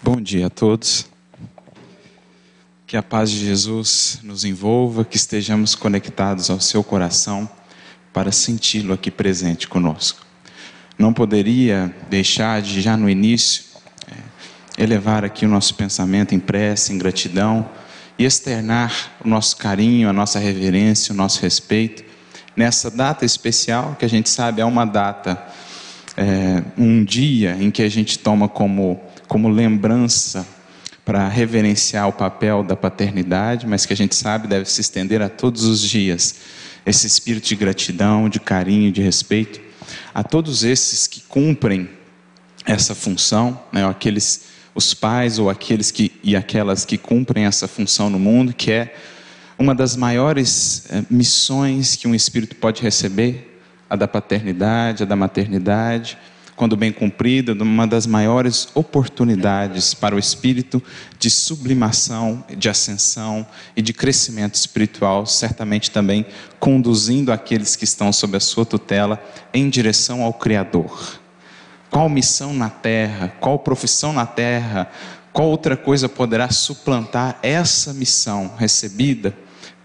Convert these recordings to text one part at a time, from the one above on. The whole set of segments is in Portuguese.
Bom dia a todos. Que a paz de Jesus nos envolva, que estejamos conectados ao seu coração para senti-lo aqui presente conosco. Não poderia deixar de, já no início, é, elevar aqui o nosso pensamento em prece, em gratidão e externar o nosso carinho, a nossa reverência, o nosso respeito nessa data especial, que a gente sabe é uma data, é, um dia em que a gente toma como, como lembrança para reverenciar o papel da paternidade, mas que a gente sabe deve se estender a todos os dias. Esse espírito de gratidão, de carinho, de respeito a todos esses que cumprem essa função, né, aqueles os pais ou aqueles que e aquelas que cumprem essa função no mundo, que é uma das maiores é, missões que um espírito pode receber, a da paternidade, a da maternidade, quando bem cumprida, uma das maiores oportunidades para o espírito de sublimação, de ascensão e de crescimento espiritual, certamente também conduzindo aqueles que estão sob a sua tutela em direção ao Criador. Qual missão na terra, qual profissão na terra, qual outra coisa poderá suplantar essa missão recebida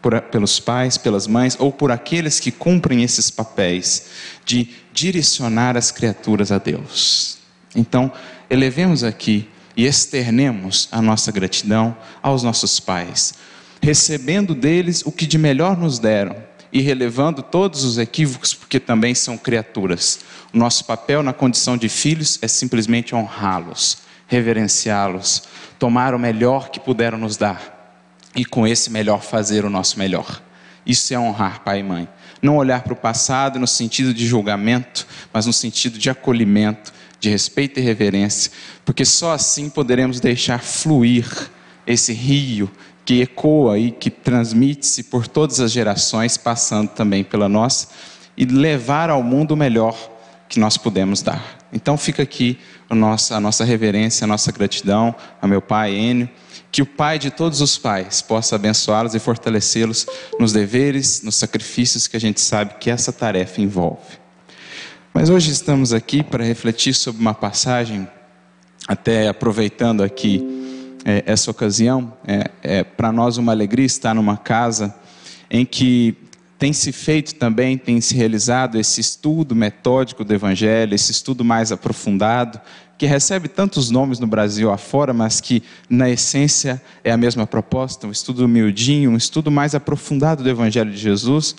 por, pelos pais, pelas mães ou por aqueles que cumprem esses papéis de direcionar as criaturas a Deus. Então, elevemos aqui e externemos a nossa gratidão aos nossos pais, recebendo deles o que de melhor nos deram e relevando todos os equívocos, porque também são criaturas. O nosso papel na condição de filhos é simplesmente honrá-los, reverenciá-los, tomar o melhor que puderam nos dar e com esse melhor fazer o nosso melhor. Isso é honrar pai e mãe. Não olhar para o passado no sentido de julgamento, mas no sentido de acolhimento, de respeito e reverência, porque só assim poderemos deixar fluir esse rio que ecoa e que transmite-se por todas as gerações, passando também pela nossa, e levar ao mundo o melhor que nós podemos dar. Então fica aqui a nossa, a nossa reverência, a nossa gratidão a meu pai Enio que o Pai de todos os pais possa abençoá-los e fortalecê-los nos deveres, nos sacrifícios que a gente sabe que essa tarefa envolve. Mas hoje estamos aqui para refletir sobre uma passagem, até aproveitando aqui é, essa ocasião, é, é para nós uma alegria estar numa casa em que tem se feito também, tem se realizado esse estudo metódico do Evangelho, esse estudo mais aprofundado, que recebe tantos nomes no Brasil afora, mas que na essência é a mesma proposta, um estudo humildinho, um estudo mais aprofundado do Evangelho de Jesus.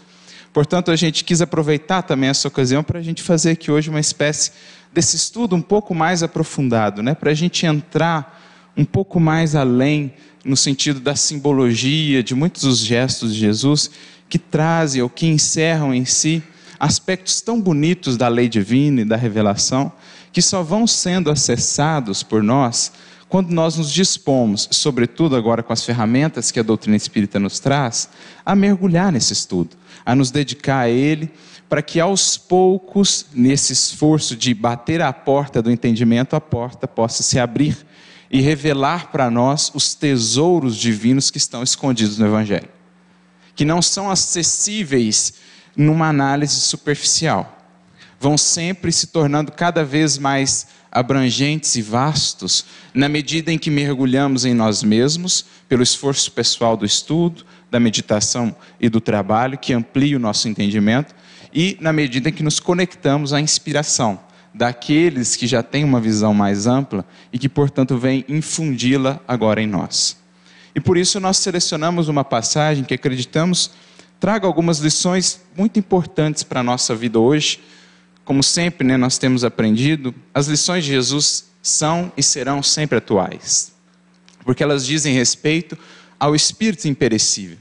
Portanto, a gente quis aproveitar também essa ocasião para a gente fazer aqui hoje uma espécie desse estudo um pouco mais aprofundado, né? para a gente entrar um pouco mais além no sentido da simbologia de muitos dos gestos de Jesus que trazem ou que encerram em si aspectos tão bonitos da lei divina e da revelação que só vão sendo acessados por nós quando nós nos dispomos, sobretudo agora com as ferramentas que a doutrina espírita nos traz, a mergulhar nesse estudo, a nos dedicar a ele, para que aos poucos, nesse esforço de bater a porta do entendimento, a porta possa se abrir e revelar para nós os tesouros divinos que estão escondidos no Evangelho, que não são acessíveis numa análise superficial vão sempre se tornando cada vez mais abrangentes e vastos, na medida em que mergulhamos em nós mesmos, pelo esforço pessoal do estudo, da meditação e do trabalho, que amplia o nosso entendimento, e na medida em que nos conectamos à inspiração daqueles que já têm uma visão mais ampla e que, portanto, vêm infundi-la agora em nós. E por isso nós selecionamos uma passagem que acreditamos traga algumas lições muito importantes para a nossa vida hoje como sempre né, nós temos aprendido, as lições de Jesus são e serão sempre atuais, porque elas dizem respeito ao Espírito imperecível.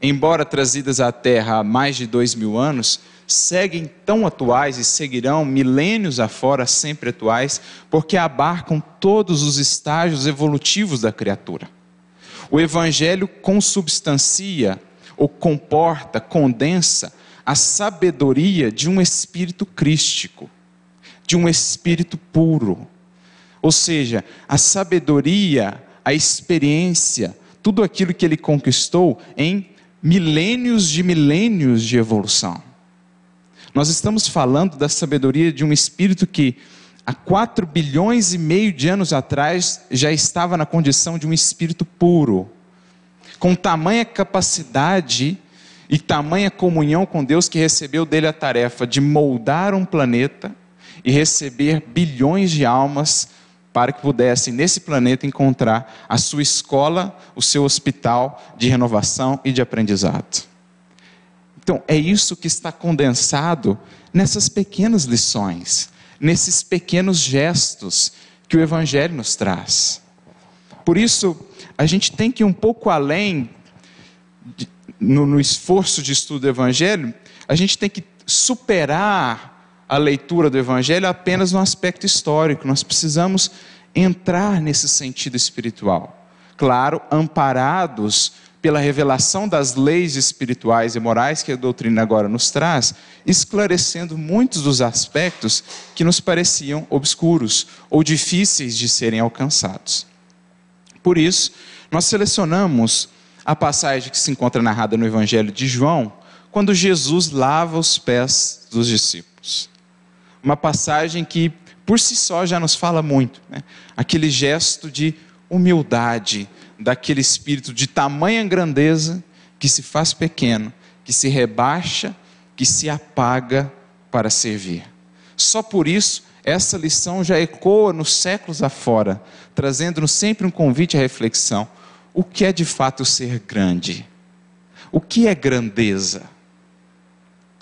Embora trazidas à Terra há mais de dois mil anos, seguem tão atuais e seguirão milênios afora sempre atuais, porque abarcam todos os estágios evolutivos da criatura. O Evangelho consubstancia, ou comporta, condensa a sabedoria de um espírito crístico, de um espírito puro. Ou seja, a sabedoria, a experiência, tudo aquilo que ele conquistou em milênios de milênios de evolução. Nós estamos falando da sabedoria de um espírito que há 4 bilhões e meio de anos atrás, já estava na condição de um espírito puro, com tamanha capacidade e tamanha comunhão com Deus que recebeu dele a tarefa de moldar um planeta e receber bilhões de almas para que pudessem nesse planeta encontrar a sua escola, o seu hospital de renovação e de aprendizado. Então, é isso que está condensado nessas pequenas lições, nesses pequenos gestos que o Evangelho nos traz. Por isso, a gente tem que ir um pouco além de, no, no esforço de estudo do Evangelho, a gente tem que superar a leitura do Evangelho apenas no aspecto histórico. Nós precisamos entrar nesse sentido espiritual. Claro, amparados pela revelação das leis espirituais e morais que a doutrina agora nos traz, esclarecendo muitos dos aspectos que nos pareciam obscuros ou difíceis de serem alcançados. Por isso, nós selecionamos a passagem que se encontra narrada no Evangelho de João, quando Jesus lava os pés dos discípulos. Uma passagem que, por si só, já nos fala muito. Né? Aquele gesto de humildade, daquele espírito de tamanha grandeza que se faz pequeno, que se rebaixa, que se apaga para servir. Só por isso, essa lição já ecoa nos séculos afora, trazendo-nos sempre um convite à reflexão o que é de fato ser grande? O que é grandeza?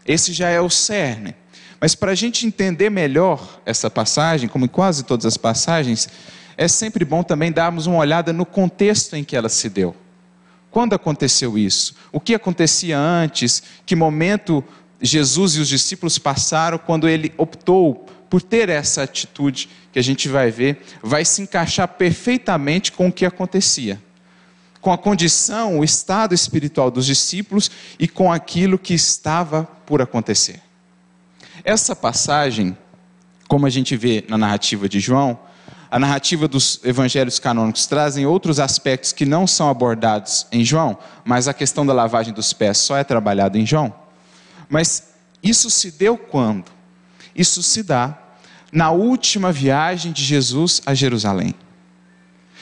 Esse já é o cerne. Mas para a gente entender melhor essa passagem, como em quase todas as passagens, é sempre bom também darmos uma olhada no contexto em que ela se deu. Quando aconteceu isso? O que acontecia antes? Que momento Jesus e os discípulos passaram quando ele optou por ter essa atitude que a gente vai ver, vai se encaixar perfeitamente com o que acontecia com a condição, o estado espiritual dos discípulos e com aquilo que estava por acontecer. Essa passagem, como a gente vê na narrativa de João, a narrativa dos evangelhos canônicos trazem outros aspectos que não são abordados em João, mas a questão da lavagem dos pés só é trabalhada em João. Mas isso se deu quando? Isso se dá na última viagem de Jesus a Jerusalém.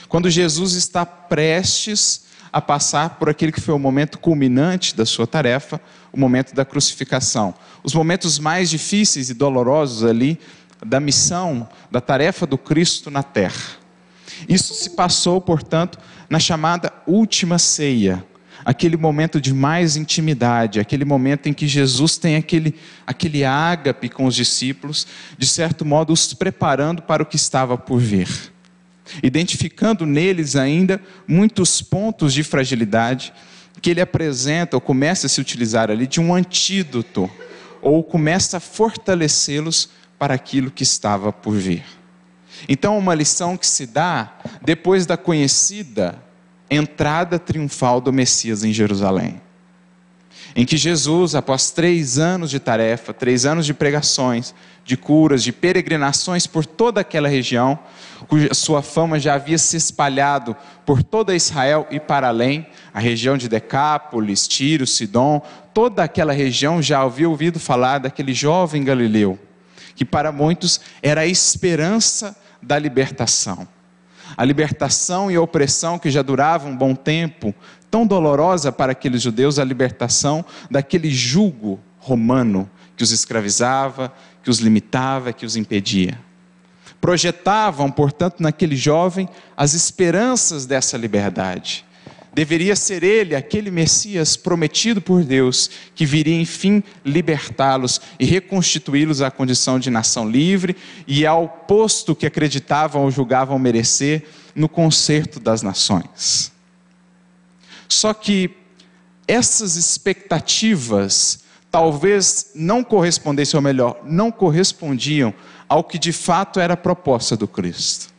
Quando Jesus está prestes a passar por aquele que foi o momento culminante da sua tarefa, o momento da crucificação. Os momentos mais difíceis e dolorosos ali da missão, da tarefa do Cristo na terra. Isso se passou, portanto, na chamada última ceia, aquele momento de mais intimidade, aquele momento em que Jesus tem aquele, aquele ágape com os discípulos, de certo modo os preparando para o que estava por vir identificando neles ainda muitos pontos de fragilidade que ele apresenta ou começa a se utilizar ali de um antídoto, ou começa a fortalecê-los para aquilo que estava por vir. Então, uma lição que se dá depois da conhecida entrada triunfal do Messias em Jerusalém em que Jesus, após três anos de tarefa, três anos de pregações, de curas, de peregrinações por toda aquela região, cuja sua fama já havia se espalhado por toda Israel e para além, a região de Decápolis, Tiro, Sidom, toda aquela região já havia ouvido falar daquele jovem galileu, que para muitos era a esperança da libertação. A libertação e a opressão que já durava um bom tempo, tão dolorosa para aqueles judeus, a libertação daquele jugo romano que os escravizava, que os limitava, que os impedia. Projetavam, portanto, naquele jovem as esperanças dessa liberdade. Deveria ser ele, aquele Messias prometido por Deus, que viria enfim libertá-los e reconstituí-los à condição de nação livre e ao posto que acreditavam ou julgavam merecer no concerto das nações. Só que essas expectativas talvez não correspondessem, ou melhor, não correspondiam ao que de fato era a proposta do Cristo.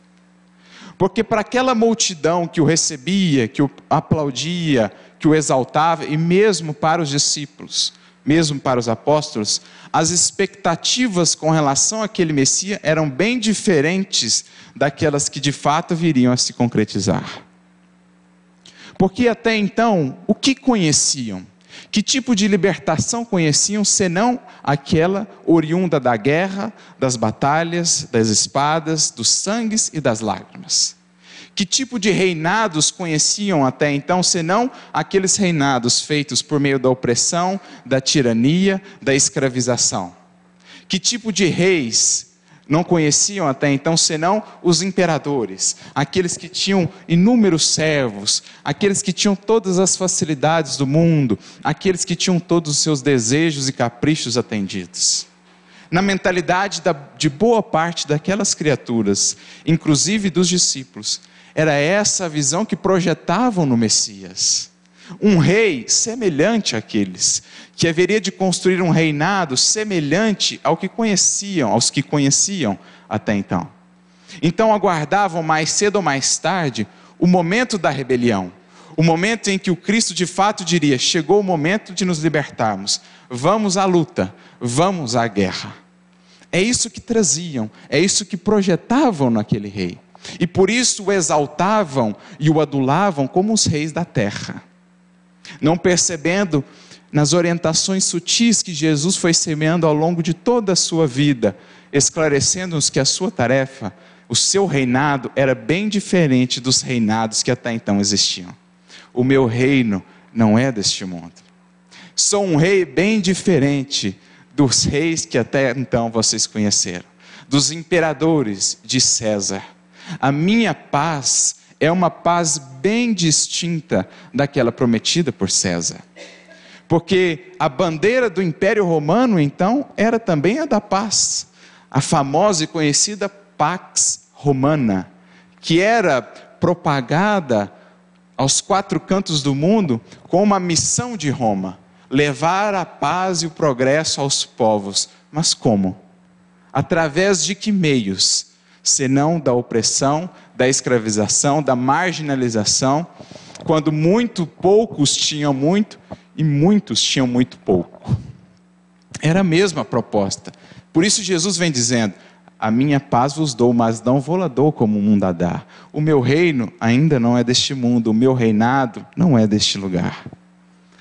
Porque para aquela multidão que o recebia, que o aplaudia, que o exaltava, e mesmo para os discípulos, mesmo para os apóstolos, as expectativas com relação àquele Messias eram bem diferentes daquelas que de fato viriam a se concretizar. Porque até então, o que conheciam? Que tipo de libertação conheciam senão aquela oriunda da guerra, das batalhas, das espadas, dos sangues e das lágrimas? Que tipo de reinados conheciam até então, senão aqueles reinados feitos por meio da opressão, da tirania, da escravização? Que tipo de reis não conheciam até então senão os imperadores, aqueles que tinham inúmeros servos, aqueles que tinham todas as facilidades do mundo, aqueles que tinham todos os seus desejos e caprichos atendidos. Na mentalidade de boa parte daquelas criaturas, inclusive dos discípulos, era essa a visão que projetavam no Messias um rei semelhante àqueles, que haveria de construir um reinado semelhante ao que conheciam, aos que conheciam até então. Então aguardavam mais cedo ou mais tarde o momento da rebelião, o momento em que o Cristo de fato diria: chegou o momento de nos libertarmos, vamos à luta, vamos à guerra. É isso que traziam, é isso que projetavam naquele rei. E por isso o exaltavam e o adulavam como os reis da terra não percebendo nas orientações sutis que Jesus foi semeando ao longo de toda a sua vida, esclarecendo-nos que a sua tarefa, o seu reinado, era bem diferente dos reinados que até então existiam. O meu reino não é deste mundo. Sou um rei bem diferente dos reis que até então vocês conheceram, dos imperadores de César. A minha paz é uma paz bem distinta daquela prometida por César. Porque a bandeira do Império Romano, então, era também a da paz, a famosa e conhecida Pax Romana, que era propagada aos quatro cantos do mundo com uma missão de Roma: levar a paz e o progresso aos povos. Mas como? Através de que meios? Senão da opressão, da escravização, da marginalização, quando muito poucos tinham muito e muitos tinham muito pouco. Era a mesma proposta. Por isso Jesus vem dizendo: A minha paz vos dou, mas não vou la dou como o mundo a dá. O meu reino ainda não é deste mundo, o meu reinado não é deste lugar.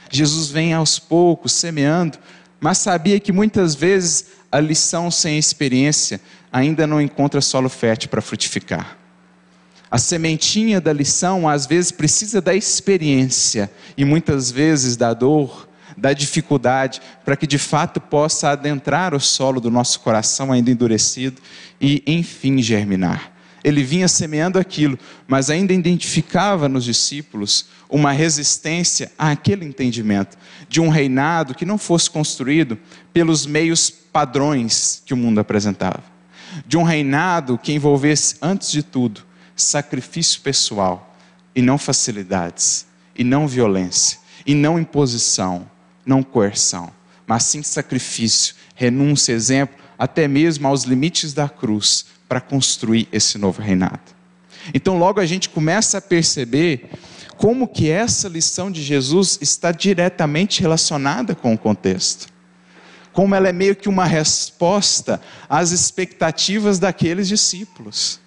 Jesus vem aos poucos semeando, mas sabia que muitas vezes a lição sem experiência ainda não encontra solo fértil para frutificar. A sementinha da lição às vezes precisa da experiência e muitas vezes da dor, da dificuldade, para que de fato possa adentrar o solo do nosso coração ainda endurecido e enfim germinar. Ele vinha semeando aquilo, mas ainda identificava nos discípulos uma resistência àquele entendimento de um reinado que não fosse construído pelos meios padrões que o mundo apresentava, de um reinado que envolvesse, antes de tudo, sacrifício pessoal e não facilidades, e não violência, e não imposição, não coerção, mas sim sacrifício, renúncia, exemplo, até mesmo aos limites da cruz para construir esse novo reinado. Então logo a gente começa a perceber como que essa lição de Jesus está diretamente relacionada com o contexto. Como ela é meio que uma resposta às expectativas daqueles discípulos.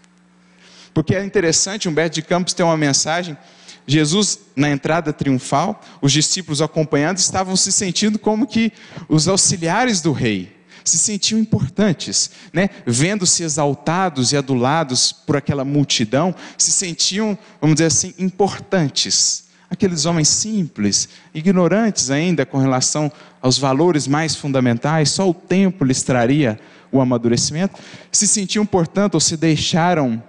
Porque é interessante, Humberto de Campos tem uma mensagem. Jesus, na entrada triunfal, os discípulos acompanhando estavam se sentindo como que os auxiliares do rei, se sentiam importantes, né? vendo-se exaltados e adulados por aquela multidão, se sentiam, vamos dizer assim, importantes. Aqueles homens simples, ignorantes ainda com relação aos valores mais fundamentais, só o tempo lhes traria o amadurecimento, se sentiam, portanto, ou se deixaram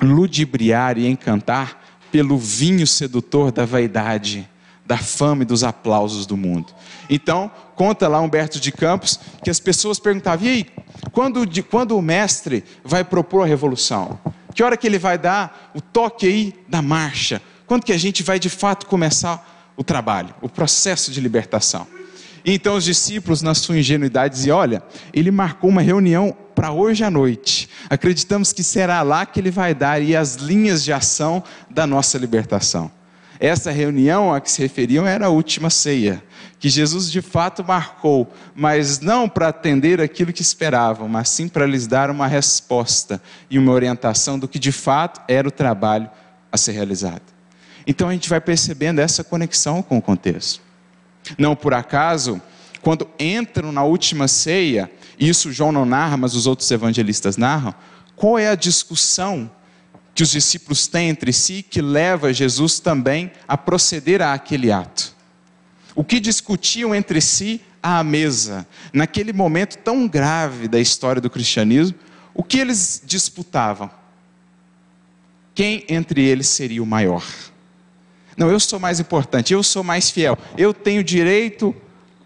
ludibriar e encantar pelo vinho sedutor da vaidade, da fama e dos aplausos do mundo. Então, conta lá Humberto de Campos que as pessoas perguntavam: e aí, quando, de, quando o mestre vai propor a revolução? Que hora que ele vai dar o toque aí da marcha? Quando que a gente vai de fato começar o trabalho, o processo de libertação? E então os discípulos, na sua ingenuidade, diziam: Olha, ele marcou uma reunião para hoje à noite. Acreditamos que será lá que ele vai dar e as linhas de ação da nossa libertação. Essa reunião a que se referiam era a última ceia, que Jesus de fato marcou, mas não para atender aquilo que esperavam, mas sim para lhes dar uma resposta e uma orientação do que de fato era o trabalho a ser realizado. Então a gente vai percebendo essa conexão com o contexto. Não por acaso, quando entram na última ceia, isso João não narra, mas os outros evangelistas narram, qual é a discussão que os discípulos têm entre si que leva Jesus também a proceder àquele ato? O que discutiam entre si à mesa, naquele momento tão grave da história do cristianismo, o que eles disputavam? Quem entre eles seria o maior? Não, eu sou mais importante, eu sou mais fiel, eu tenho direito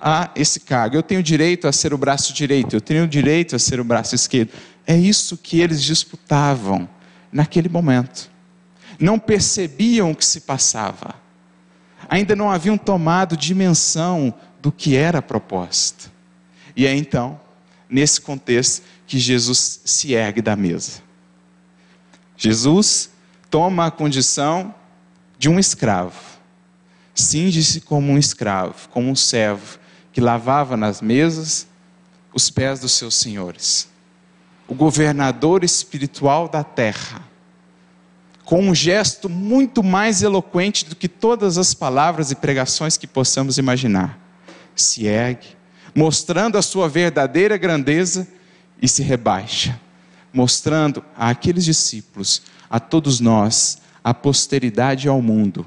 a esse cargo, eu tenho direito a ser o braço direito, eu tenho direito a ser o braço esquerdo. É isso que eles disputavam naquele momento. Não percebiam o que se passava, ainda não haviam tomado dimensão do que era a proposta. E é então, nesse contexto, que Jesus se ergue da mesa. Jesus toma a condição de um escravo, cinge-se como um escravo, como um servo, que lavava nas mesas os pés dos seus senhores. O governador espiritual da terra, com um gesto muito mais eloquente do que todas as palavras e pregações que possamos imaginar, se ergue, mostrando a sua verdadeira grandeza e se rebaixa, mostrando àqueles discípulos, a todos nós, à posteridade ao mundo,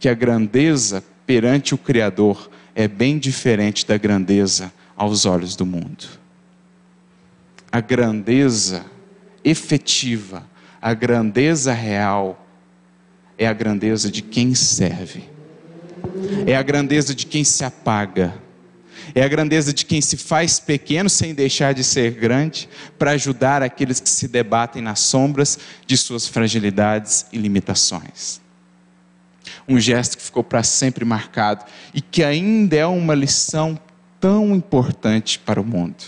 que a grandeza perante o Criador é bem diferente da grandeza aos olhos do mundo. A grandeza efetiva, a grandeza real, é a grandeza de quem serve, é a grandeza de quem se apaga, é a grandeza de quem se faz pequeno sem deixar de ser grande, para ajudar aqueles que se debatem nas sombras de suas fragilidades e limitações. Um gesto que ficou para sempre marcado e que ainda é uma lição tão importante para o mundo.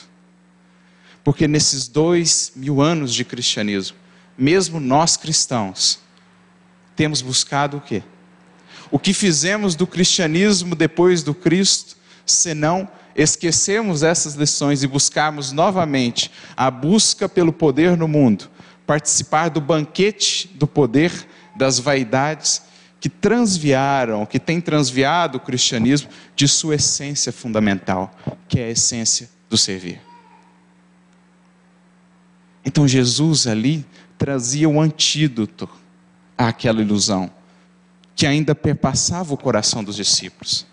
Porque nesses dois mil anos de cristianismo, mesmo nós cristãos, temos buscado o quê? O que fizemos do cristianismo depois do Cristo senão esquecermos essas lições e buscarmos novamente a busca pelo poder no mundo, participar do banquete do poder, das vaidades que transviaram, que tem transviado o cristianismo de sua essência fundamental, que é a essência do servir. Então Jesus ali trazia um antídoto àquela ilusão que ainda perpassava o coração dos discípulos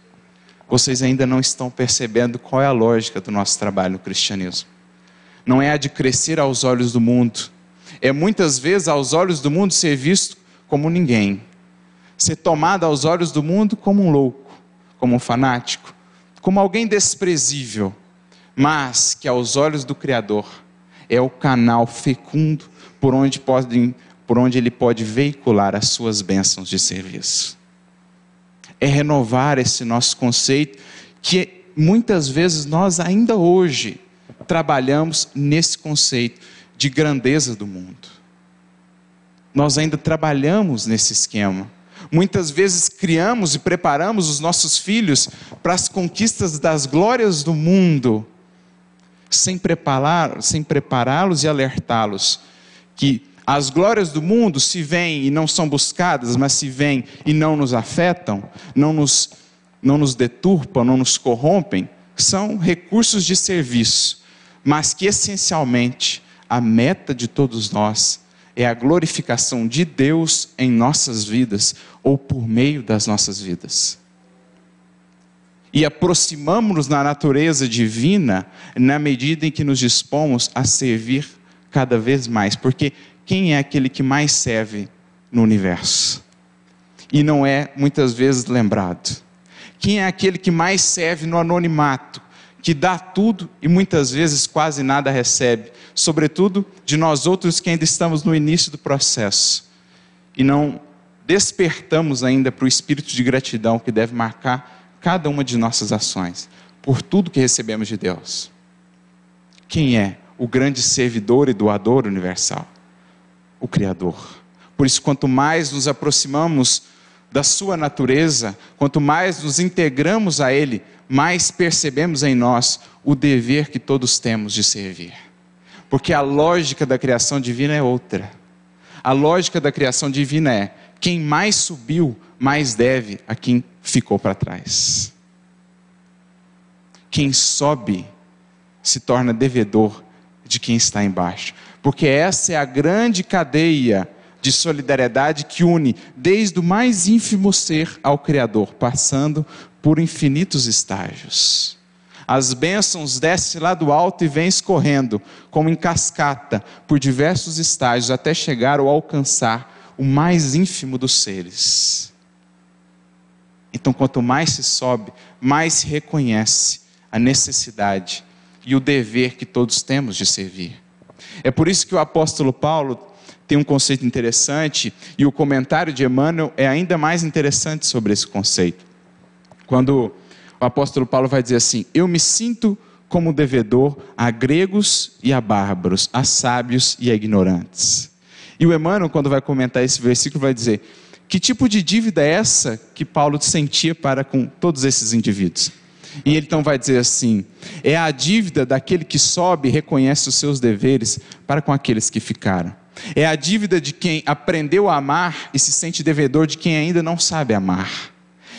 vocês ainda não estão percebendo qual é a lógica do nosso trabalho no cristianismo. Não é a de crescer aos olhos do mundo, é muitas vezes aos olhos do mundo ser visto como ninguém, ser tomado aos olhos do mundo como um louco, como um fanático, como alguém desprezível, mas que aos olhos do Criador é o canal fecundo por onde, pode, por onde ele pode veicular as suas bênçãos de serviço é renovar esse nosso conceito, que muitas vezes nós ainda hoje trabalhamos nesse conceito de grandeza do mundo. Nós ainda trabalhamos nesse esquema. Muitas vezes criamos e preparamos os nossos filhos para as conquistas das glórias do mundo, sem preparar, sem prepará-los e alertá-los que as glórias do mundo se vêm e não são buscadas, mas se vêm e não nos afetam, não nos, não nos deturpam, não nos corrompem, são recursos de serviço, mas que essencialmente a meta de todos nós é a glorificação de Deus em nossas vidas ou por meio das nossas vidas. E aproximamos-nos na natureza divina na medida em que nos dispomos a servir cada vez mais, porque quem é aquele que mais serve no universo e não é muitas vezes lembrado? Quem é aquele que mais serve no anonimato, que dá tudo e muitas vezes quase nada recebe, sobretudo de nós outros que ainda estamos no início do processo e não despertamos ainda para o espírito de gratidão que deve marcar cada uma de nossas ações por tudo que recebemos de Deus. Quem é o grande servidor e doador universal? O Criador. Por isso, quanto mais nos aproximamos da Sua natureza, quanto mais nos integramos a Ele, mais percebemos em nós o dever que todos temos de servir. Porque a lógica da criação divina é outra. A lógica da criação divina é: quem mais subiu, mais deve a quem ficou para trás. quem sobe se torna devedor de quem está embaixo. Porque essa é a grande cadeia de solidariedade que une desde o mais ínfimo ser ao Criador, passando por infinitos estágios. As bênçãos descem lá do alto e vêm escorrendo, como em cascata, por diversos estágios, até chegar ou alcançar o mais ínfimo dos seres. Então, quanto mais se sobe, mais se reconhece a necessidade e o dever que todos temos de servir. É por isso que o apóstolo Paulo tem um conceito interessante e o comentário de Emmanuel é ainda mais interessante sobre esse conceito. Quando o apóstolo Paulo vai dizer assim: Eu me sinto como devedor a gregos e a bárbaros, a sábios e a ignorantes. E o Emmanuel, quando vai comentar esse versículo, vai dizer: Que tipo de dívida é essa que Paulo sentia para com todos esses indivíduos? E ele então vai dizer assim: É a dívida daquele que sobe e reconhece os seus deveres para com aqueles que ficaram. É a dívida de quem aprendeu a amar e se sente devedor de quem ainda não sabe amar.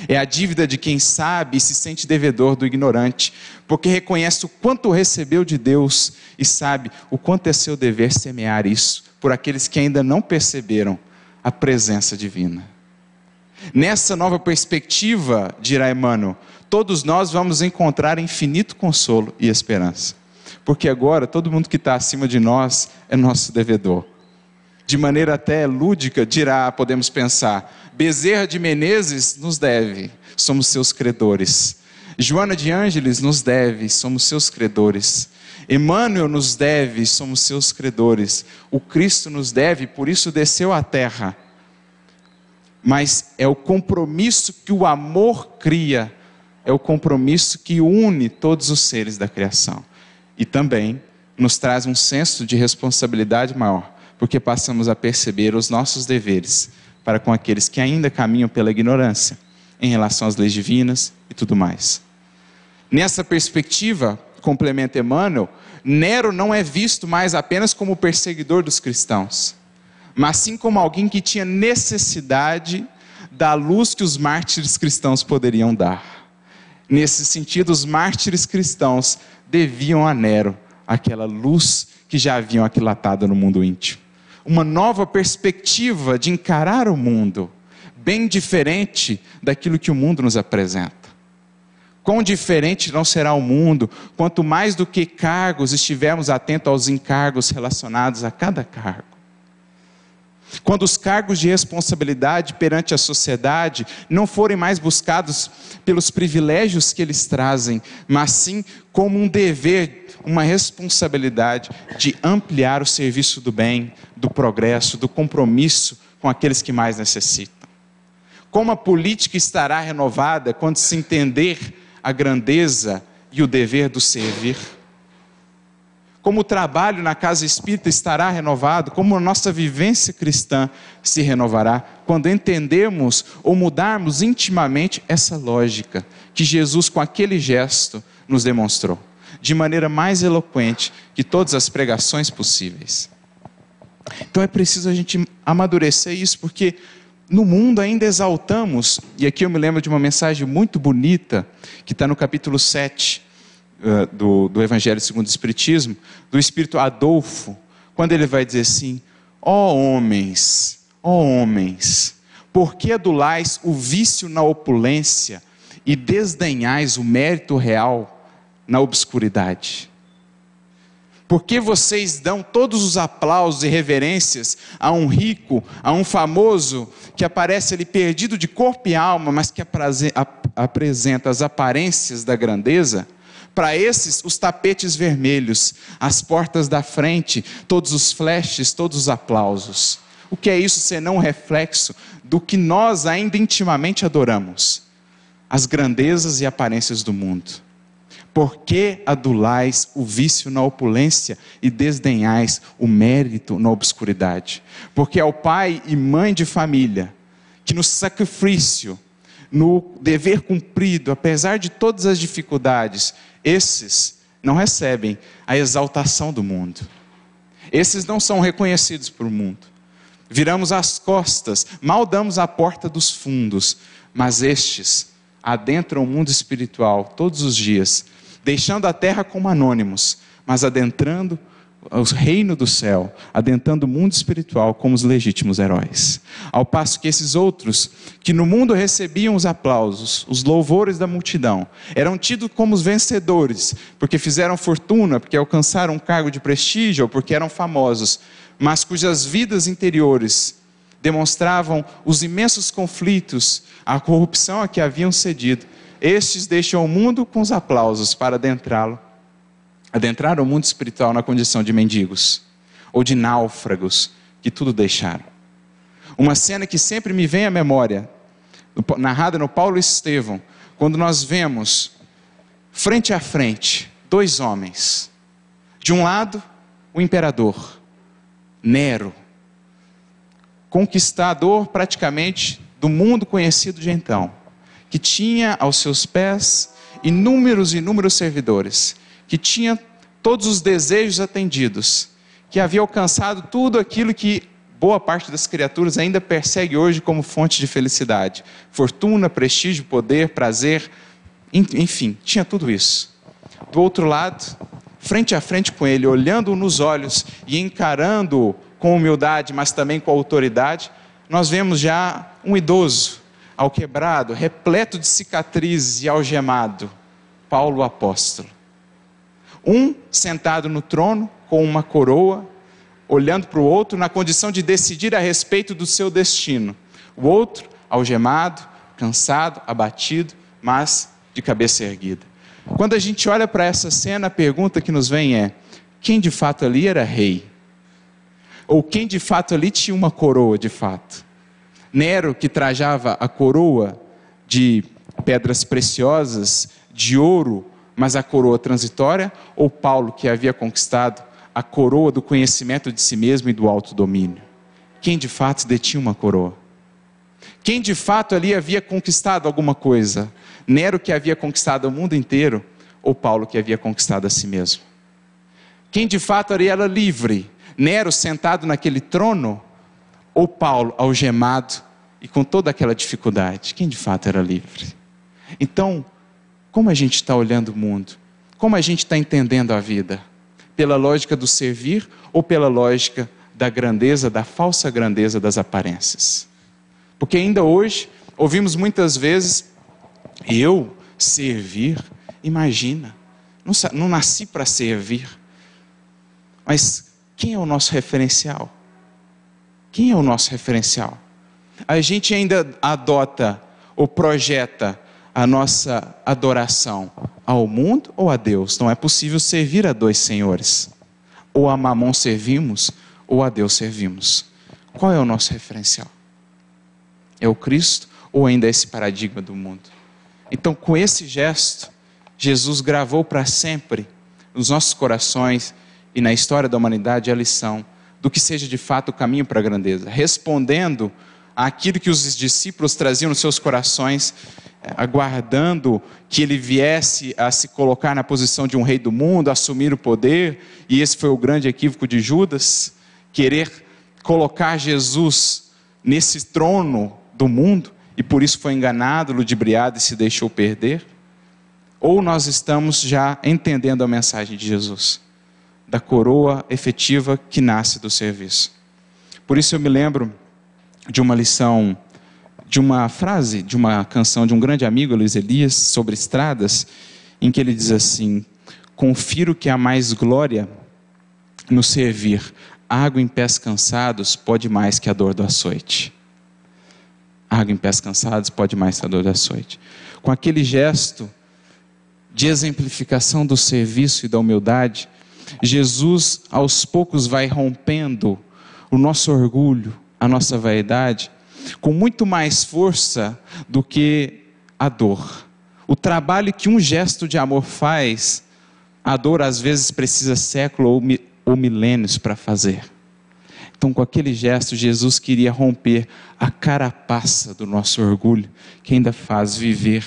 É a dívida de quem sabe e se sente devedor do ignorante, porque reconhece o quanto recebeu de Deus e sabe o quanto é seu dever semear isso por aqueles que ainda não perceberam a presença divina. Nessa nova perspectiva, dirá Emmanuel, todos nós vamos encontrar infinito consolo e esperança. Porque agora todo mundo que está acima de nós é nosso devedor. De maneira até lúdica, dirá, podemos pensar, Bezerra de Menezes nos deve, somos seus credores. Joana de Ângeles nos deve, somos seus credores. Emmanuel nos deve, somos seus credores. O Cristo nos deve, por isso desceu à terra. Mas é o compromisso que o amor cria, é o compromisso que une todos os seres da criação. E também nos traz um senso de responsabilidade maior, porque passamos a perceber os nossos deveres para com aqueles que ainda caminham pela ignorância em relação às leis divinas e tudo mais. Nessa perspectiva, complementa Emmanuel, Nero não é visto mais apenas como perseguidor dos cristãos, mas sim como alguém que tinha necessidade da luz que os mártires cristãos poderiam dar. Nesse sentido, os mártires cristãos deviam a Nero aquela luz que já haviam aquilatado no mundo íntimo uma nova perspectiva de encarar o mundo, bem diferente daquilo que o mundo nos apresenta. Quão diferente não será o mundo, quanto mais do que cargos estivermos atentos aos encargos relacionados a cada cargo. Quando os cargos de responsabilidade perante a sociedade não forem mais buscados pelos privilégios que eles trazem, mas sim como um dever, uma responsabilidade de ampliar o serviço do bem, do progresso, do compromisso com aqueles que mais necessitam. Como a política estará renovada quando se entender a grandeza e o dever do servir? Como o trabalho na casa espírita estará renovado, como a nossa vivência cristã se renovará, quando entendemos ou mudarmos intimamente essa lógica que Jesus, com aquele gesto, nos demonstrou, de maneira mais eloquente que todas as pregações possíveis. Então é preciso a gente amadurecer isso, porque no mundo ainda exaltamos, e aqui eu me lembro de uma mensagem muito bonita, que está no capítulo 7 uh, do, do Evangelho segundo o Espiritismo, do Espírito Adolfo, quando ele vai dizer assim: ó oh, homens, ó oh, homens, por que adulais o vício na opulência e desdenhais o mérito real na obscuridade? Por que vocês dão todos os aplausos e reverências a um rico, a um famoso que aparece ali perdido de corpo e alma, mas que apresenta as aparências da grandeza? Para esses, os tapetes vermelhos, as portas da frente, todos os flashes, todos os aplausos. O que é isso senão um reflexo do que nós ainda intimamente adoramos? As grandezas e aparências do mundo. Por que adulais o vício na opulência e desdenhais o mérito na obscuridade? Porque ao pai e mãe de família que no sacrifício, no dever cumprido, apesar de todas as dificuldades, esses não recebem a exaltação do mundo. Esses não são reconhecidos por mundo. Viramos as costas, mal damos a porta dos fundos, mas estes adentram o mundo espiritual todos os dias, deixando a terra como anônimos, mas adentrando o reino do céu, adentrando o mundo espiritual como os legítimos heróis. Ao passo que esses outros, que no mundo recebiam os aplausos, os louvores da multidão, eram tidos como os vencedores, porque fizeram fortuna, porque alcançaram um cargo de prestígio ou porque eram famosos, mas cujas vidas interiores demonstravam os imensos conflitos, a corrupção a que haviam cedido. Estes deixam o mundo com os aplausos para adentrá-lo adentraram o mundo espiritual na condição de mendigos ou de náufragos que tudo deixaram. Uma cena que sempre me vem à memória, narrada no Paulo Estevão, quando nós vemos frente a frente dois homens. De um lado, o imperador Nero, conquistador praticamente do mundo conhecido de então, que tinha aos seus pés inúmeros e inúmeros servidores que tinha todos os desejos atendidos, que havia alcançado tudo aquilo que boa parte das criaturas ainda persegue hoje como fonte de felicidade: fortuna, prestígio, poder, prazer, enfim, tinha tudo isso. Do outro lado, frente a frente com ele, olhando nos olhos e encarando-o com humildade, mas também com autoridade, nós vemos já um idoso, alquebrado, repleto de cicatrizes e algemado, Paulo apóstolo. Um sentado no trono com uma coroa, olhando para o outro na condição de decidir a respeito do seu destino. O outro algemado, cansado, abatido, mas de cabeça erguida. Quando a gente olha para essa cena, a pergunta que nos vem é: quem de fato ali era rei? Ou quem de fato ali tinha uma coroa de fato? Nero, que trajava a coroa de pedras preciosas, de ouro, mas a coroa transitória, ou Paulo, que havia conquistado a coroa do conhecimento de si mesmo e do autodomínio? Quem de fato detinha uma coroa? Quem de fato ali havia conquistado alguma coisa? Nero, que havia conquistado o mundo inteiro, ou Paulo, que havia conquistado a si mesmo? Quem de fato ali era livre? Nero sentado naquele trono, ou Paulo algemado e com toda aquela dificuldade? Quem de fato era livre? Então, como a gente está olhando o mundo? Como a gente está entendendo a vida? Pela lógica do servir ou pela lógica da grandeza, da falsa grandeza das aparências? Porque ainda hoje ouvimos muitas vezes, eu servir, imagina, não, não nasci para servir. Mas quem é o nosso referencial? Quem é o nosso referencial? A gente ainda adota ou projeta a nossa adoração ao mundo ou a Deus. Não é possível servir a dois senhores. Ou a Mamon servimos, ou a Deus servimos. Qual é o nosso referencial? É o Cristo ou ainda é esse paradigma do mundo? Então, com esse gesto, Jesus gravou para sempre nos nossos corações e na história da humanidade a lição do que seja de fato o caminho para a grandeza, respondendo àquilo que os discípulos traziam nos seus corações aguardando que ele viesse a se colocar na posição de um rei do mundo, assumir o poder, e esse foi o grande equívoco de Judas, querer colocar Jesus nesse trono do mundo, e por isso foi enganado, ludibriado e se deixou perder? Ou nós estamos já entendendo a mensagem de Jesus, da coroa efetiva que nasce do serviço? Por isso eu me lembro de uma lição de uma frase de uma canção de um grande amigo, Luiz Elias, sobre estradas, em que ele diz assim: Confiro que há mais glória no servir. Água em pés cansados pode mais que a dor do açoite. Água em pés cansados pode mais que a dor do açoite. Com aquele gesto de exemplificação do serviço e da humildade, Jesus aos poucos vai rompendo o nosso orgulho, a nossa vaidade com muito mais força do que a dor. O trabalho que um gesto de amor faz, a dor às vezes precisa séculos ou milênios para fazer. Então, com aquele gesto, Jesus queria romper a carapaça do nosso orgulho, que ainda faz viver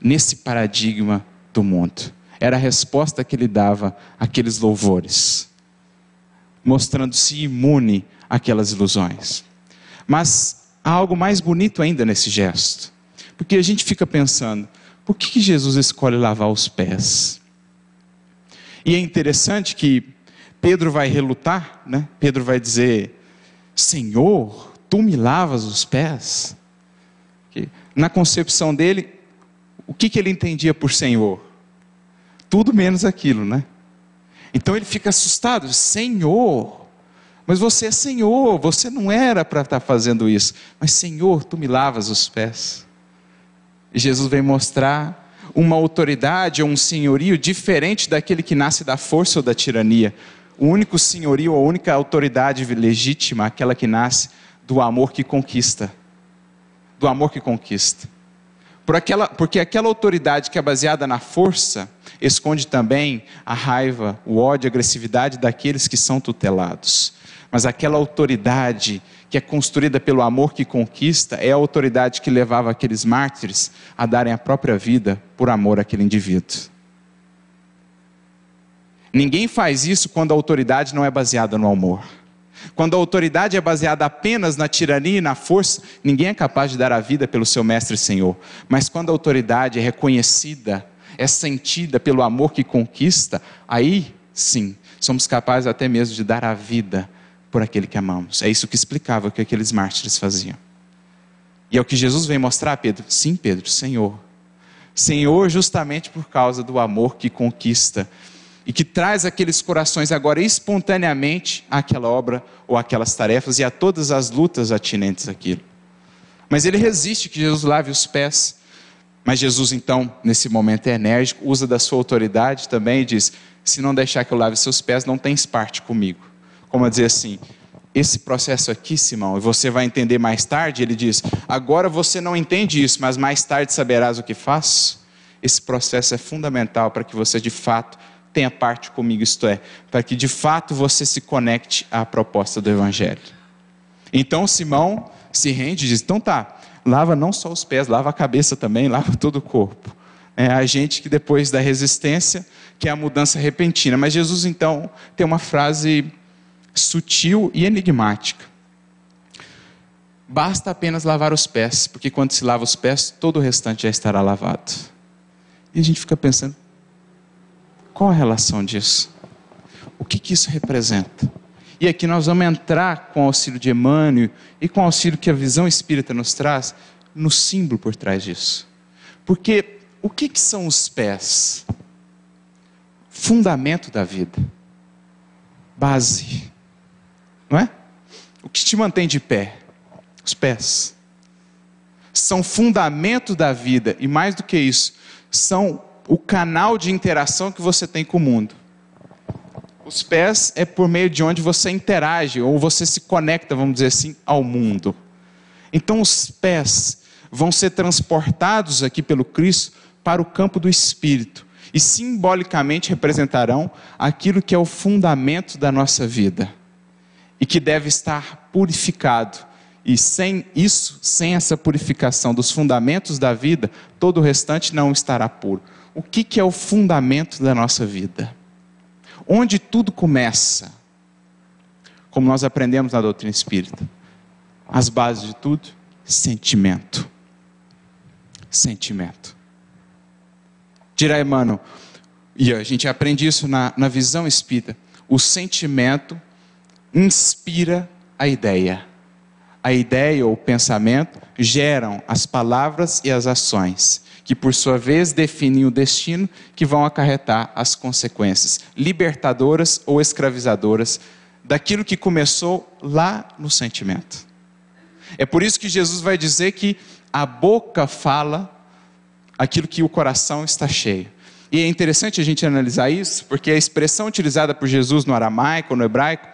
nesse paradigma do mundo. Era a resposta que ele dava àqueles louvores, mostrando-se imune àquelas ilusões. Mas há algo mais bonito ainda nesse gesto. Porque a gente fica pensando, por que Jesus escolhe lavar os pés? E é interessante que Pedro vai relutar, né? Pedro vai dizer: Senhor, tu me lavas os pés. Na concepção dele, o que, que ele entendia por Senhor? Tudo menos aquilo, né? Então ele fica assustado: Senhor, mas você é Senhor, você não era para estar fazendo isso. Mas Senhor, tu me lavas os pés. E Jesus vem mostrar uma autoridade ou um senhorio diferente daquele que nasce da força ou da tirania. O único senhorio, a única autoridade legítima, aquela que nasce do amor que conquista. Do amor que conquista. Por aquela, porque aquela autoridade que é baseada na força esconde também a raiva, o ódio, a agressividade daqueles que são tutelados. Mas aquela autoridade que é construída pelo amor que conquista, é a autoridade que levava aqueles mártires a darem a própria vida por amor àquele indivíduo. Ninguém faz isso quando a autoridade não é baseada no amor. Quando a autoridade é baseada apenas na tirania e na força, ninguém é capaz de dar a vida pelo seu mestre e senhor. Mas quando a autoridade é reconhecida, é sentida pelo amor que conquista, aí sim, somos capazes até mesmo de dar a vida por aquele que amamos. É isso que explicava o que aqueles mártires faziam. E é o que Jesus vem mostrar a Pedro. Sim, Pedro, Senhor. Senhor, justamente por causa do amor que conquista e que traz aqueles corações agora espontaneamente àquela obra ou àquelas tarefas e a todas as lutas atinentes àquilo. Mas ele resiste que Jesus lave os pés. Mas Jesus, então, nesse momento é enérgico, usa da sua autoridade também e diz: Se não deixar que eu lave seus pés, não tens parte comigo como a dizer assim: esse processo aqui, Simão, e você vai entender mais tarde, ele diz: agora você não entende isso, mas mais tarde saberás o que faço. Esse processo é fundamental para que você de fato tenha parte comigo, isto é, para que de fato você se conecte à proposta do Evangelho. Então Simão se rende e diz: então tá, lava não só os pés, lava a cabeça também, lava todo o corpo. É a gente que depois da resistência, que é a mudança repentina. Mas Jesus então tem uma frase sutil e enigmática. Basta apenas lavar os pés, porque quando se lava os pés, todo o restante já estará lavado. E a gente fica pensando: qual a relação disso? O que, que isso representa? E aqui nós vamos entrar com o auxílio de Emmanuel e com o auxílio que a visão espírita nos traz, no símbolo por trás disso. Porque o que, que são os pés? Fundamento da vida, base não é? O que te mantém de pé? Os pés. São fundamento da vida e mais do que isso, são o canal de interação que você tem com o mundo. Os pés é por meio de onde você interage ou você se conecta, vamos dizer assim, ao mundo. Então os pés vão ser transportados aqui pelo Cristo para o campo do espírito e simbolicamente representarão aquilo que é o fundamento da nossa vida e que deve estar purificado. E sem isso, sem essa purificação dos fundamentos da vida, todo o restante não estará puro. O que, que é o fundamento da nossa vida? Onde tudo começa? Como nós aprendemos na doutrina espírita. As bases de tudo, sentimento. Sentimento. Dirá Emmanuel, e a gente aprende isso na, na visão espírita. O sentimento inspira a ideia. A ideia ou o pensamento geram as palavras e as ações, que por sua vez definem o destino que vão acarretar as consequências libertadoras ou escravizadoras daquilo que começou lá no sentimento. É por isso que Jesus vai dizer que a boca fala aquilo que o coração está cheio. E é interessante a gente analisar isso, porque a expressão utilizada por Jesus no aramaico, no hebraico,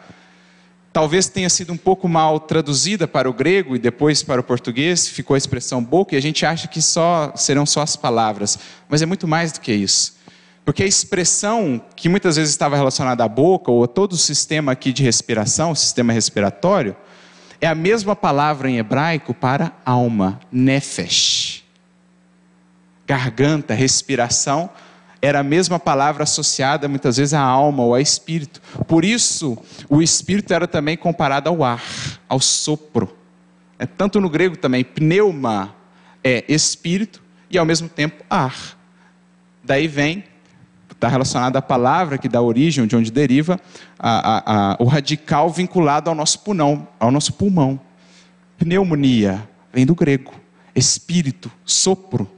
talvez tenha sido um pouco mal traduzida para o grego e depois para o português, ficou a expressão boca e a gente acha que só serão só as palavras, mas é muito mais do que isso. Porque a expressão que muitas vezes estava relacionada à boca ou a todo o sistema aqui de respiração, o sistema respiratório, é a mesma palavra em hebraico para alma, nefesh. Garganta, respiração, era a mesma palavra associada muitas vezes à alma ou ao espírito. Por isso, o espírito era também comparado ao ar, ao sopro. É, tanto no grego também, pneuma é espírito e ao mesmo tempo ar. Daí vem Está relacionado à palavra que dá origem, de onde deriva a, a, a, o radical vinculado ao nosso pulmão, ao nosso pulmão. Pneumonia vem do grego. Espírito, sopro.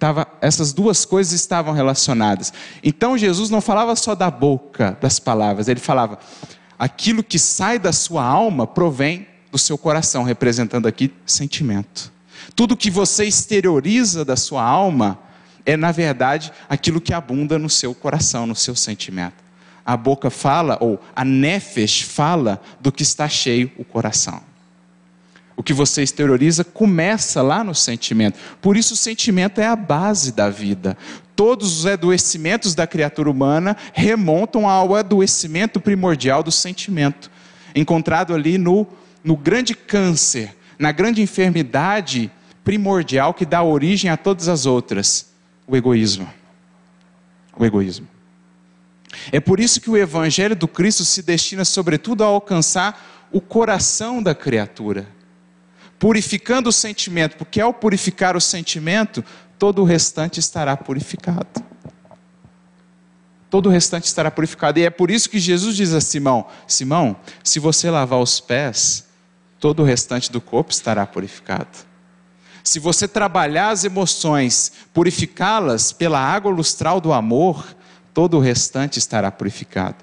Tava, essas duas coisas estavam relacionadas. Então Jesus não falava só da boca, das palavras, ele falava: aquilo que sai da sua alma provém do seu coração, representando aqui sentimento. Tudo que você exterioriza da sua alma é, na verdade, aquilo que abunda no seu coração, no seu sentimento. A boca fala, ou a nefesh fala do que está cheio o coração. O que você exterioriza começa lá no sentimento. Por isso, o sentimento é a base da vida. Todos os adoecimentos da criatura humana remontam ao adoecimento primordial do sentimento, encontrado ali no, no grande câncer, na grande enfermidade primordial que dá origem a todas as outras: o egoísmo. O egoísmo. É por isso que o Evangelho do Cristo se destina, sobretudo, a alcançar o coração da criatura, purificando o sentimento, porque ao purificar o sentimento, todo o restante estará purificado. Todo o restante estará purificado. E é por isso que Jesus diz a Simão: Simão, se você lavar os pés, todo o restante do corpo estará purificado. Se você trabalhar as emoções, purificá-las pela água lustral do amor, todo o restante estará purificado.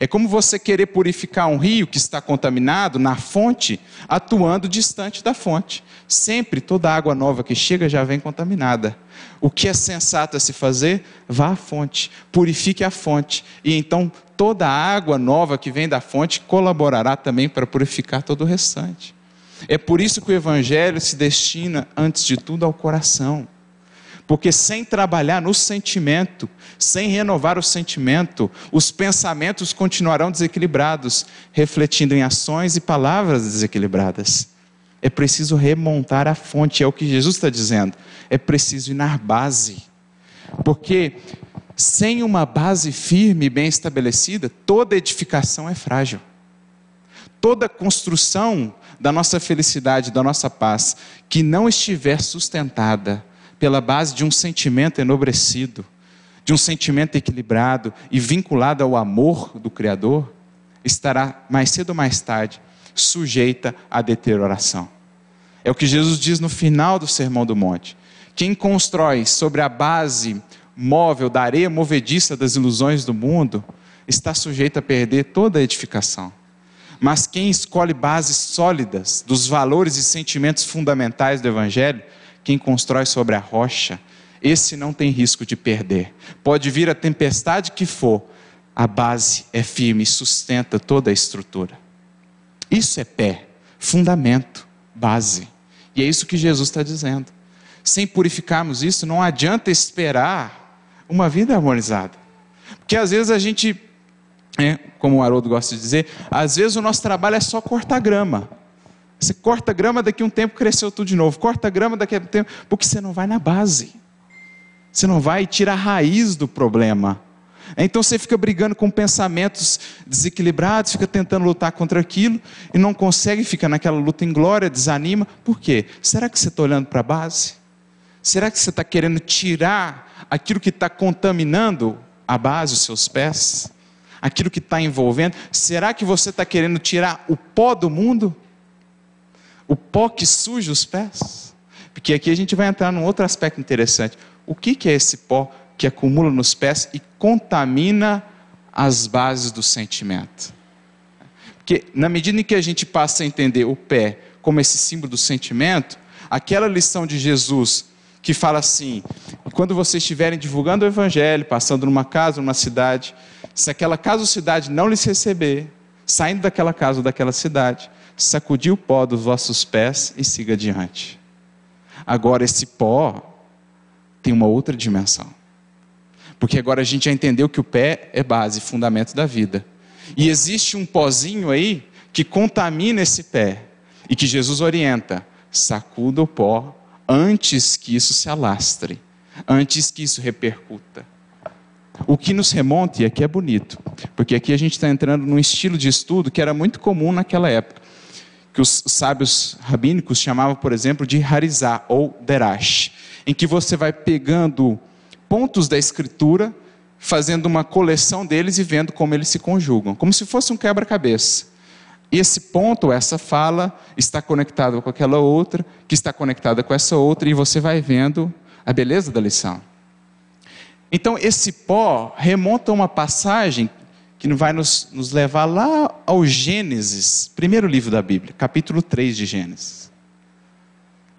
É como você querer purificar um rio que está contaminado na fonte, atuando distante da fonte. Sempre toda água nova que chega já vem contaminada. O que é sensato a se fazer? Vá à fonte, purifique a fonte, e então toda a água nova que vem da fonte colaborará também para purificar todo o restante. É por isso que o Evangelho se destina, antes de tudo, ao coração. Porque sem trabalhar no sentimento, sem renovar o sentimento, os pensamentos continuarão desequilibrados, refletindo em ações e palavras desequilibradas. É preciso remontar a fonte, é o que Jesus está dizendo. É preciso ir na base. Porque sem uma base firme e bem estabelecida, toda edificação é frágil. Toda construção da nossa felicidade, da nossa paz, que não estiver sustentada pela base de um sentimento enobrecido, de um sentimento equilibrado e vinculado ao amor do Criador, estará mais cedo ou mais tarde sujeita à deterioração. É o que Jesus diz no final do Sermão do Monte. Quem constrói sobre a base móvel da areia movediça das ilusões do mundo está sujeito a perder toda a edificação. Mas quem escolhe bases sólidas dos valores e sentimentos fundamentais do Evangelho, quem constrói sobre a rocha, esse não tem risco de perder. Pode vir a tempestade que for, a base é firme e sustenta toda a estrutura. Isso é pé, fundamento, base. E é isso que Jesus está dizendo. Sem purificarmos isso, não adianta esperar uma vida harmonizada. Porque às vezes a gente é, como o Haroldo gosta de dizer, às vezes o nosso trabalho é só cortar grama. Você corta grama, daqui a um tempo cresceu tudo de novo. Corta grama, daqui a um tempo. Porque você não vai na base. Você não vai tirar a raiz do problema. Então você fica brigando com pensamentos desequilibrados, fica tentando lutar contra aquilo e não consegue, fica naquela luta em glória, desanima. Por quê? Será que você está olhando para a base? Será que você está querendo tirar aquilo que está contaminando a base, os seus pés? aquilo que está envolvendo? Será que você está querendo tirar o pó do mundo? O pó que suja os pés? Porque aqui a gente vai entrar num outro aspecto interessante. O que, que é esse pó que acumula nos pés e contamina as bases do sentimento? Porque na medida em que a gente passa a entender o pé como esse símbolo do sentimento, aquela lição de Jesus que fala assim: quando vocês estiverem divulgando o evangelho, passando numa casa, numa cidade, se aquela casa ou cidade não lhes receber, saindo daquela casa ou daquela cidade, sacudir o pó dos vossos pés e siga adiante. Agora, esse pó tem uma outra dimensão. Porque agora a gente já entendeu que o pé é base, fundamento da vida. E existe um pozinho aí que contamina esse pé e que Jesus orienta: sacuda o pó antes que isso se alastre, antes que isso repercuta. O que nos remonta, e aqui é bonito, porque aqui a gente está entrando num estilo de estudo que era muito comum naquela época, que os sábios rabínicos chamavam, por exemplo, de harizá ou derash, em que você vai pegando pontos da escritura, fazendo uma coleção deles e vendo como eles se conjugam, como se fosse um quebra-cabeça. Esse ponto, essa fala, está conectado com aquela outra, que está conectada com essa outra, e você vai vendo a beleza da lição. Então, esse pó remonta a uma passagem que vai nos, nos levar lá ao Gênesis, primeiro livro da Bíblia, capítulo 3 de Gênesis.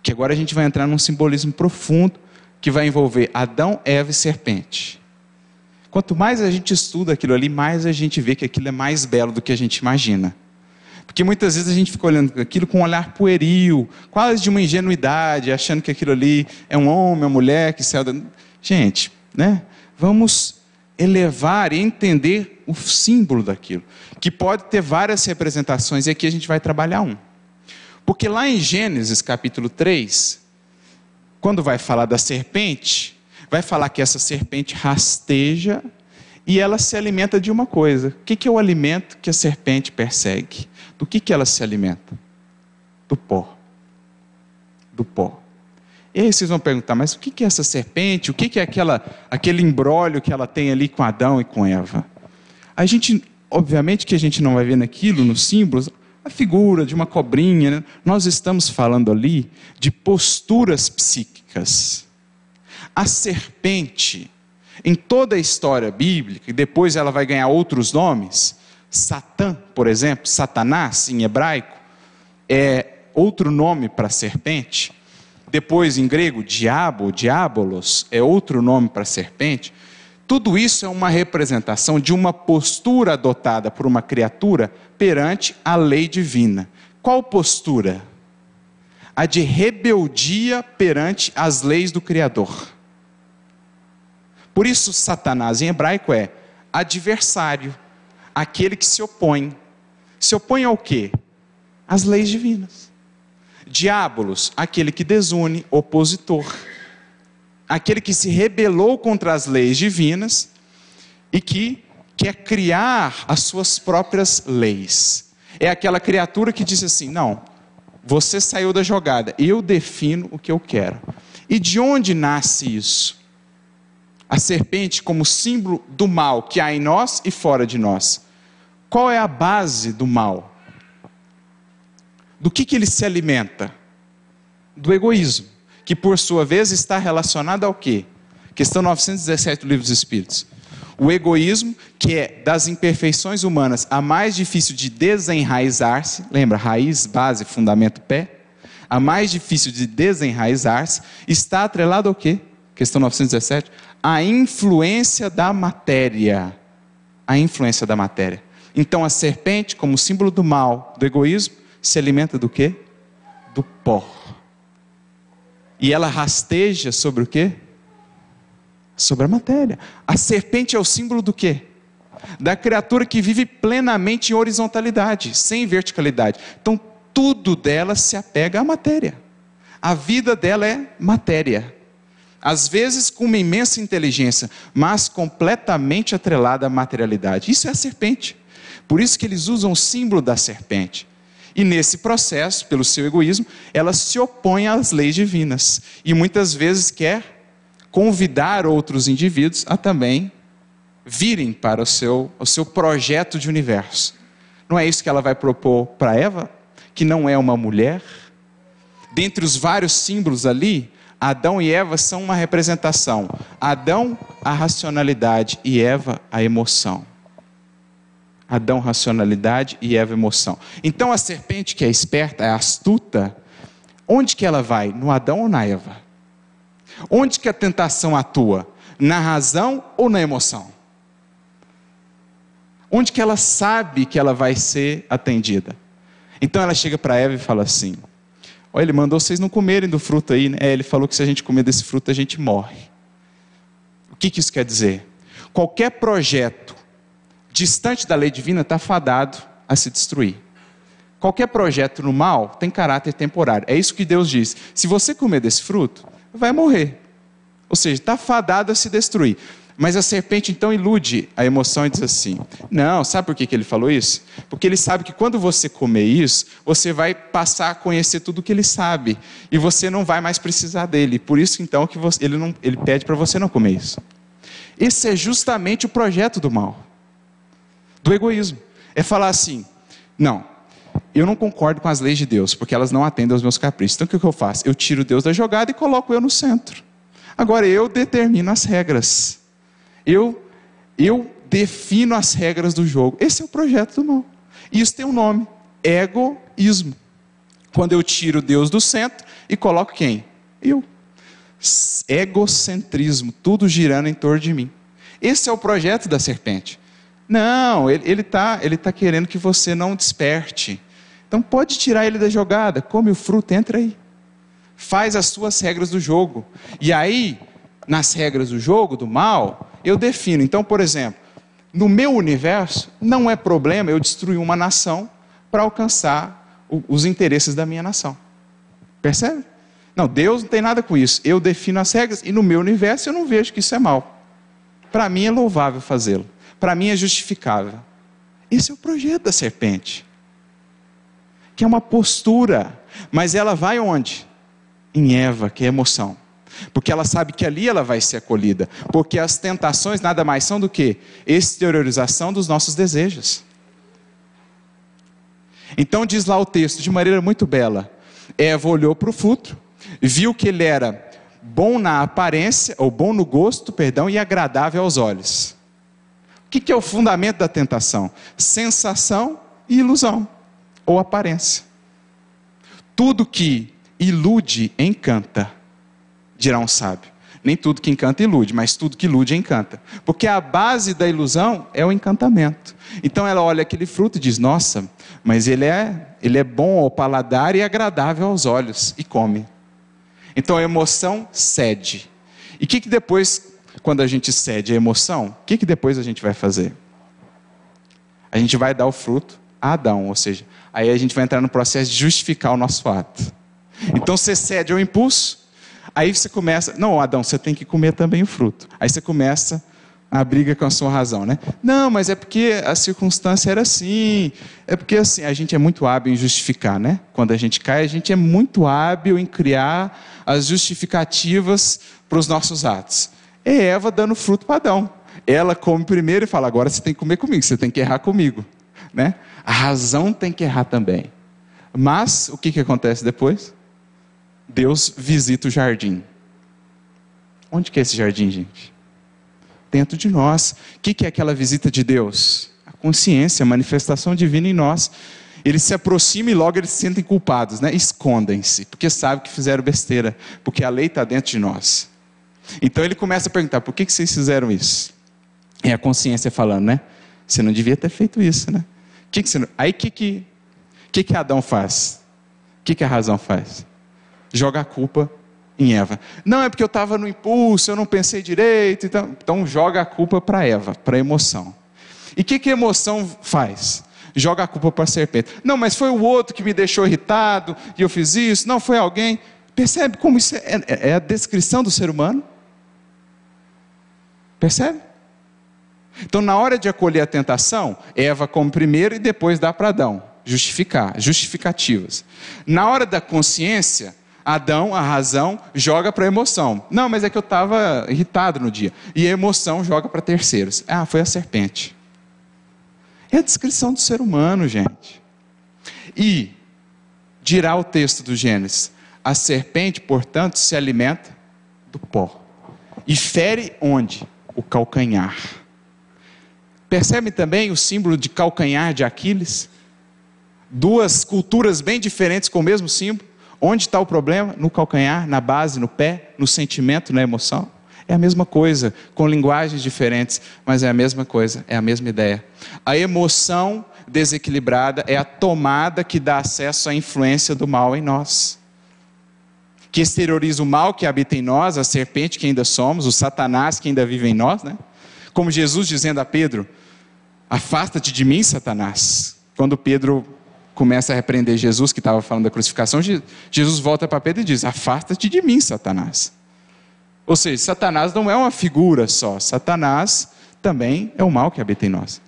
Que agora a gente vai entrar num simbolismo profundo que vai envolver Adão, Eva e serpente. Quanto mais a gente estuda aquilo ali, mais a gente vê que aquilo é mais belo do que a gente imagina. Porque muitas vezes a gente fica olhando aquilo com um olhar pueril, quase de uma ingenuidade, achando que aquilo ali é um homem, uma mulher que da... Gente, né? Vamos elevar e entender o símbolo daquilo, que pode ter várias representações, e aqui a gente vai trabalhar um. Porque lá em Gênesis capítulo 3, quando vai falar da serpente, vai falar que essa serpente rasteja e ela se alimenta de uma coisa. O que é o alimento que a serpente persegue? Do que, que ela se alimenta? Do pó. Do pó. E aí vocês vão perguntar, mas o que é essa serpente? O que é aquela, aquele embrólio que ela tem ali com Adão e com Eva? A gente, obviamente que a gente não vai ver naquilo, nos símbolos, a figura de uma cobrinha. Né? Nós estamos falando ali de posturas psíquicas. A serpente, em toda a história bíblica, e depois ela vai ganhar outros nomes, Satã, por exemplo, Satanás em hebraico, é outro nome para serpente depois em grego, diabo, diabolos, é outro nome para serpente. Tudo isso é uma representação de uma postura adotada por uma criatura perante a lei divina. Qual postura? A de rebeldia perante as leis do Criador. Por isso, Satanás em hebraico é adversário, aquele que se opõe. Se opõe ao quê? Às leis divinas. Diabolos, aquele que desune, opositor. Aquele que se rebelou contra as leis divinas e que quer criar as suas próprias leis. É aquela criatura que diz assim: não, você saiu da jogada, eu defino o que eu quero. E de onde nasce isso? A serpente, como símbolo do mal que há em nós e fora de nós. Qual é a base do mal? Do que, que ele se alimenta? Do egoísmo, que por sua vez está relacionado ao quê? Questão 917 do Livro dos Espíritos. O egoísmo, que é das imperfeições humanas a mais difícil de desenraizar-se, lembra, raiz, base, fundamento, pé? A mais difícil de desenraizar-se, está atrelado ao quê? Questão 917. A influência da matéria. A influência da matéria. Então a serpente, como símbolo do mal, do egoísmo, se alimenta do quê? Do pó. E ela rasteja sobre o quê? Sobre a matéria. A serpente é o símbolo do quê? Da criatura que vive plenamente em horizontalidade, sem verticalidade. Então, tudo dela se apega à matéria. A vida dela é matéria. Às vezes com uma imensa inteligência, mas completamente atrelada à materialidade. Isso é a serpente. Por isso que eles usam o símbolo da serpente. E nesse processo, pelo seu egoísmo, ela se opõe às leis divinas e muitas vezes quer convidar outros indivíduos a também virem para o seu, o seu projeto de universo. Não é isso que ela vai propor para Eva? Que não é uma mulher? Dentre os vários símbolos ali, Adão e Eva são uma representação. Adão, a racionalidade, e Eva, a emoção. Adão racionalidade e Eva emoção. Então a serpente que é esperta, é astuta, onde que ela vai? No Adão ou na Eva? Onde que a tentação atua? Na razão ou na emoção? Onde que ela sabe que ela vai ser atendida? Então ela chega para Eva e fala assim: Olha, ele mandou vocês não comerem do fruto aí, né? É, ele falou que se a gente comer desse fruto a gente morre. O que, que isso quer dizer? Qualquer projeto distante da lei divina, está fadado a se destruir. Qualquer projeto no mal tem caráter temporário. É isso que Deus diz. Se você comer desse fruto, vai morrer. Ou seja, está fadado a se destruir. Mas a serpente então ilude a emoção e diz assim: Não, sabe por que, que ele falou isso? Porque ele sabe que quando você comer isso, você vai passar a conhecer tudo o que ele sabe. E você não vai mais precisar dele. Por isso então que você, ele, não, ele pede para você não comer isso. Esse é justamente o projeto do mal, do egoísmo. É falar assim: não, eu não concordo com as leis de Deus, porque elas não atendem aos meus caprichos. Então o que eu faço? Eu tiro Deus da jogada e coloco eu no centro. Agora eu determino as regras. Eu, eu defino as regras do jogo. Esse é o projeto do mal. Isso tem um nome: egoísmo. Quando eu tiro Deus do centro e coloco quem? Eu. Egocentrismo, tudo girando em torno de mim. Esse é o projeto da serpente. Não, ele está ele tá querendo que você não desperte. Então pode tirar ele da jogada, come o fruto, entra aí. Faz as suas regras do jogo. E aí, nas regras do jogo, do mal, eu defino. Então, por exemplo, no meu universo, não é problema eu destruir uma nação para alcançar os interesses da minha nação. Percebe? Não, Deus não tem nada com isso. Eu defino as regras e no meu universo eu não vejo que isso é mal. Para mim é louvável fazê-lo. Para mim é justificável. Esse é o projeto da serpente. Que é uma postura. Mas ela vai onde? Em Eva, que é emoção. Porque ela sabe que ali ela vai ser acolhida. Porque as tentações nada mais são do que exteriorização dos nossos desejos. Então diz lá o texto, de maneira muito bela: Eva olhou para o fruto, viu que ele era bom na aparência, ou bom no gosto, perdão, e agradável aos olhos. Que, que é o fundamento da tentação? Sensação e ilusão, ou aparência. Tudo que ilude, encanta, dirá um sábio. Nem tudo que encanta ilude, mas tudo que ilude encanta. Porque a base da ilusão é o encantamento. Então ela olha aquele fruto e diz: Nossa, mas ele é, ele é bom ao paladar e agradável aos olhos, e come. Então a emoção cede. E o que, que depois, quando a gente cede a emoção, o que, que depois a gente vai fazer? A gente vai dar o fruto a Adão, ou seja, aí a gente vai entrar no processo de justificar o nosso ato. Então você cede ao impulso, aí você começa, não, Adão, você tem que comer também o fruto. Aí você começa a briga com a sua razão, né? Não, mas é porque a circunstância era assim. É porque assim, a gente é muito hábil em justificar, né? Quando a gente cai, a gente é muito hábil em criar as justificativas para os nossos atos. É Eva dando fruto para Adão. Ela come primeiro e fala: agora você tem que comer comigo, você tem que errar comigo. Né? A razão tem que errar também. Mas o que, que acontece depois? Deus visita o jardim. Onde que é esse jardim, gente? Dentro de nós. O que, que é aquela visita de Deus? A consciência, a manifestação divina em nós. Eles se aproximam e logo eles se sentem culpados, né? Escondem-se, porque sabem que fizeram besteira, porque a lei está dentro de nós. Então ele começa a perguntar: por que, que vocês fizeram isso? É a consciência falando, né? Você não devia ter feito isso, né? Que que você... Aí o que, que, que, que Adão faz? O que, que a razão faz? Joga a culpa em Eva. Não é porque eu estava no impulso, eu não pensei direito. Então, então joga a culpa para Eva, para a emoção. E o que, que a emoção faz? joga a culpa para a serpente. Não, mas foi o outro que me deixou irritado e eu fiz isso. Não, foi alguém. Percebe como isso é, é, é a descrição do ser humano? Percebe? Então, na hora de acolher a tentação, Eva come primeiro e depois dá para Adão. Justificar, justificativas. Na hora da consciência, Adão, a razão, joga para a emoção. Não, mas é que eu estava irritado no dia. E a emoção joga para terceiros. Ah, foi a serpente. É a descrição do ser humano, gente. E, dirá o texto do Gênesis: a serpente, portanto, se alimenta do pó. E fere onde? O calcanhar. Percebe também o símbolo de calcanhar de Aquiles? Duas culturas bem diferentes com o mesmo símbolo. Onde está o problema? No calcanhar, na base, no pé, no sentimento, na emoção. É a mesma coisa, com linguagens diferentes, mas é a mesma coisa, é a mesma ideia. A emoção desequilibrada é a tomada que dá acesso à influência do mal em nós. Que exterioriza o mal que habita em nós, a serpente que ainda somos, o Satanás que ainda vive em nós, né? Como Jesus dizendo a Pedro: Afasta-te de mim, Satanás. Quando Pedro começa a repreender Jesus, que estava falando da crucificação, Jesus volta para Pedro e diz: Afasta-te de mim, Satanás. Ou seja, Satanás não é uma figura só, Satanás também é o mal que habita em nós.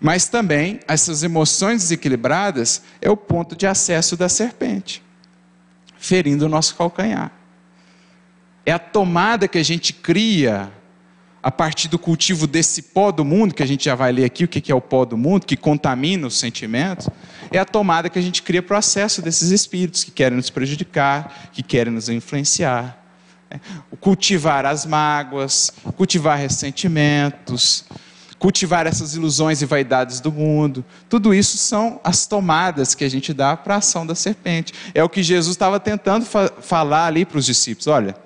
Mas também essas emoções desequilibradas é o ponto de acesso da serpente, ferindo o nosso calcanhar. É a tomada que a gente cria a partir do cultivo desse pó do mundo, que a gente já vai ler aqui o que é o pó do mundo, que contamina os sentimentos, é a tomada que a gente cria para o acesso desses espíritos que querem nos prejudicar, que querem nos influenciar. É, cultivar as mágoas, cultivar ressentimentos, cultivar essas ilusões e vaidades do mundo. Tudo isso são as tomadas que a gente dá para a ação da serpente. É o que Jesus estava tentando fa falar ali para os discípulos: olha,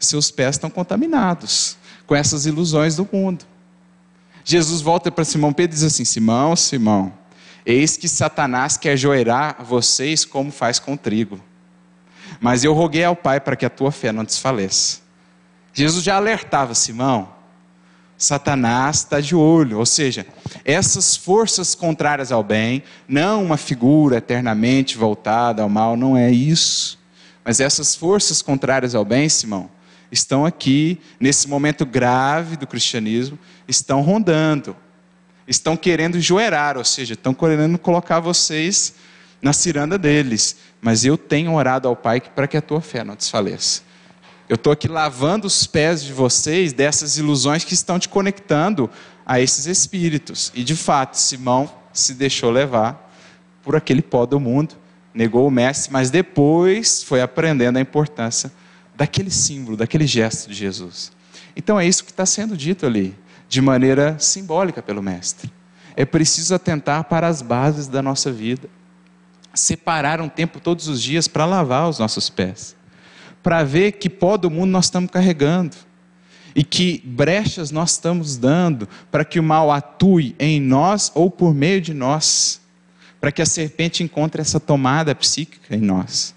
seus pés estão contaminados com essas ilusões do mundo. Jesus volta para Simão Pedro e diz assim: Simão, Simão, eis que Satanás quer joerar vocês como faz com trigo. Mas eu roguei ao Pai para que a tua fé não desfaleça. Jesus já alertava Simão, Satanás está de olho, ou seja, essas forças contrárias ao bem, não uma figura eternamente voltada ao mal, não é isso. Mas essas forças contrárias ao bem, Simão, estão aqui, nesse momento grave do cristianismo, estão rondando, estão querendo joerar, ou seja, estão querendo colocar vocês na ciranda deles. Mas eu tenho orado ao Pai para que a tua fé não desfaleça. Eu estou aqui lavando os pés de vocês dessas ilusões que estão te conectando a esses espíritos. E de fato, Simão se deixou levar por aquele pó do mundo, negou o mestre, mas depois foi aprendendo a importância daquele símbolo, daquele gesto de Jesus. Então é isso que está sendo dito ali, de maneira simbólica pelo Mestre. É preciso atentar para as bases da nossa vida, separar um tempo todos os dias para lavar os nossos pés, para ver que pó do mundo nós estamos carregando e que brechas nós estamos dando para que o mal atue em nós ou por meio de nós, para que a serpente encontre essa tomada psíquica em nós.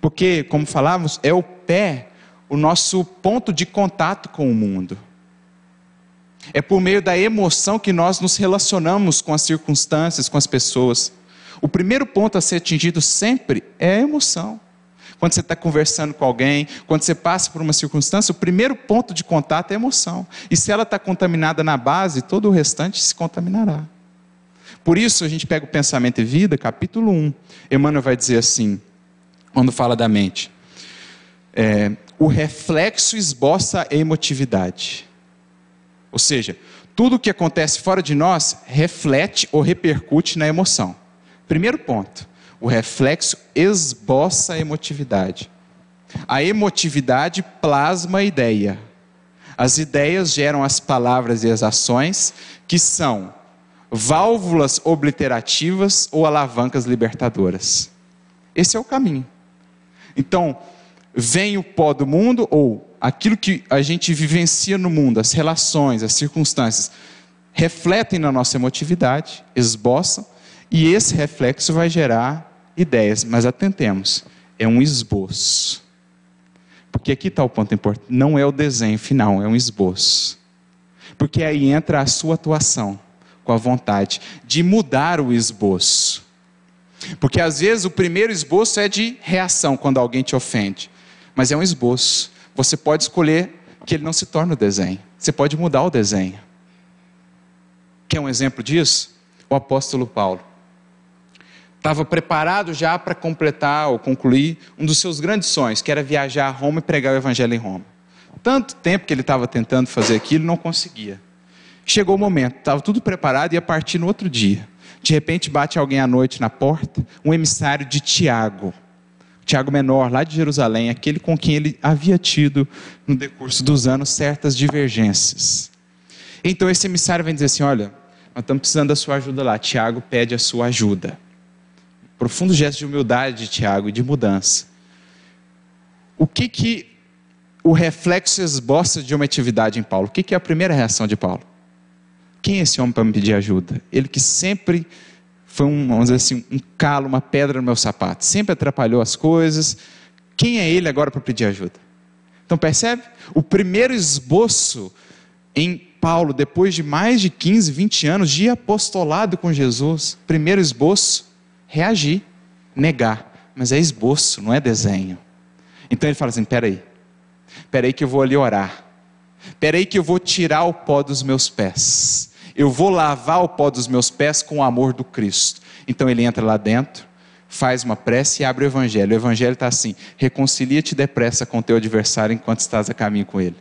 Porque, como falávamos, é o pé o nosso ponto de contato com o mundo. É por meio da emoção que nós nos relacionamos com as circunstâncias, com as pessoas. O primeiro ponto a ser atingido sempre é a emoção. Quando você está conversando com alguém, quando você passa por uma circunstância, o primeiro ponto de contato é a emoção. E se ela está contaminada na base, todo o restante se contaminará. Por isso, a gente pega o Pensamento e Vida, capítulo 1. Emmanuel vai dizer assim: quando fala da mente. É, o reflexo esboça a emotividade. Ou seja, tudo o que acontece fora de nós reflete ou repercute na emoção. Primeiro ponto, o reflexo esboça a emotividade. A emotividade plasma a ideia. As ideias geram as palavras e as ações, que são válvulas obliterativas ou alavancas libertadoras. Esse é o caminho. Então, vem o pó do mundo, ou aquilo que a gente vivencia no mundo, as relações, as circunstâncias, refletem na nossa emotividade, esboçam, e esse reflexo vai gerar ideias. Mas atentemos, é um esboço. Porque aqui está o ponto importante: não é o desenho final, é um esboço. Porque aí entra a sua atuação, com a vontade de mudar o esboço. Porque às vezes o primeiro esboço é de reação quando alguém te ofende, mas é um esboço. Você pode escolher que ele não se torne o desenho. Você pode mudar o desenho. Quer um exemplo disso? O apóstolo Paulo estava preparado já para completar ou concluir um dos seus grandes sonhos, que era viajar a Roma e pregar o evangelho em Roma. Tanto tempo que ele estava tentando fazer aquilo, não conseguia. Chegou o momento, estava tudo preparado e ia partir no outro dia. De repente bate alguém à noite na porta, um emissário de Tiago. Tiago menor, lá de Jerusalém, aquele com quem ele havia tido, no decurso dos anos, certas divergências. Então esse emissário vem dizer assim: Olha, nós estamos precisando da sua ajuda lá. Tiago pede a sua ajuda. Profundo gesto de humildade de Tiago e de mudança. O que que o reflexo esboça de uma atividade em Paulo? O que, que é a primeira reação de Paulo? Quem é esse homem para me pedir ajuda? Ele que sempre foi um, vamos dizer assim, um calo, uma pedra no meu sapato, sempre atrapalhou as coisas. Quem é ele agora para pedir ajuda? Então percebe? O primeiro esboço em Paulo, depois de mais de 15, 20 anos de apostolado com Jesus, primeiro esboço, reagir, negar. Mas é esboço, não é desenho. Então ele fala assim: peraí, peraí que eu vou ali orar. Peraí que eu vou tirar o pó dos meus pés eu vou lavar o pó dos meus pés com o amor do Cristo. Então ele entra lá dentro, faz uma prece e abre o evangelho. O evangelho está assim: reconcilia-te depressa com teu adversário enquanto estás a caminho com ele.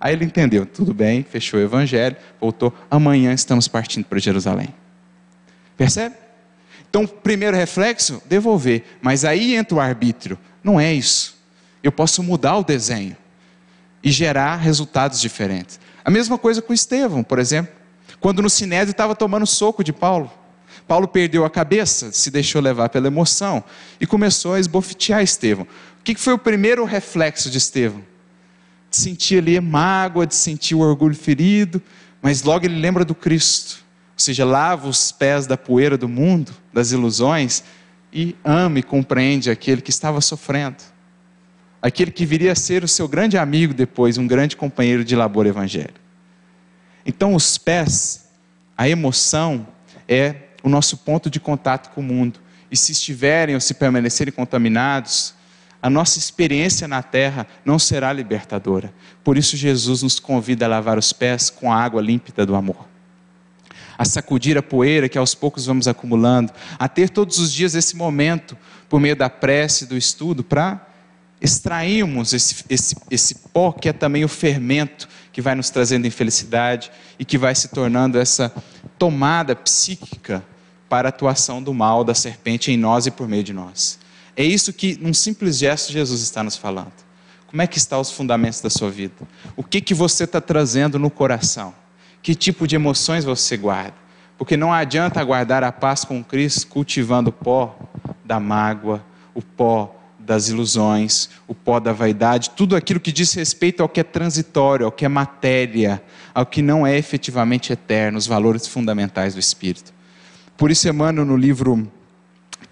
Aí ele entendeu, tudo bem, fechou o evangelho, voltou, amanhã estamos partindo para Jerusalém. Percebe? Então, primeiro reflexo, devolver. Mas aí entra o arbítrio. Não é isso. Eu posso mudar o desenho e gerar resultados diferentes. A mesma coisa com Estevão, por exemplo. Quando no Sinédrio estava tomando soco de Paulo. Paulo perdeu a cabeça, se deixou levar pela emoção e começou a esbofetear Estevão. O que foi o primeiro reflexo de Estevão? De sentir ali mágoa, de sentir o orgulho ferido, mas logo ele lembra do Cristo. Ou seja, lava os pés da poeira do mundo, das ilusões, e ama e compreende aquele que estava sofrendo. Aquele que viria a ser o seu grande amigo depois, um grande companheiro de labor evangélico. Então, os pés, a emoção, é o nosso ponto de contato com o mundo. E se estiverem ou se permanecerem contaminados, a nossa experiência na terra não será libertadora. Por isso, Jesus nos convida a lavar os pés com a água límpida do amor. A sacudir a poeira que aos poucos vamos acumulando, a ter todos os dias esse momento, por meio da prece, do estudo, para extrairmos esse, esse, esse pó que é também o fermento que vai nos trazendo infelicidade e que vai se tornando essa tomada psíquica para a atuação do mal da serpente em nós e por meio de nós. É isso que, num simples gesto, Jesus está nos falando. Como é que estão os fundamentos da sua vida? O que, que você está trazendo no coração? Que tipo de emoções você guarda? Porque não adianta guardar a paz com Cristo cultivando o pó da mágoa, o pó das ilusões, o pó da vaidade, tudo aquilo que diz respeito ao que é transitório, ao que é matéria, ao que não é efetivamente eterno, os valores fundamentais do Espírito. Por isso, Emmanuel, no livro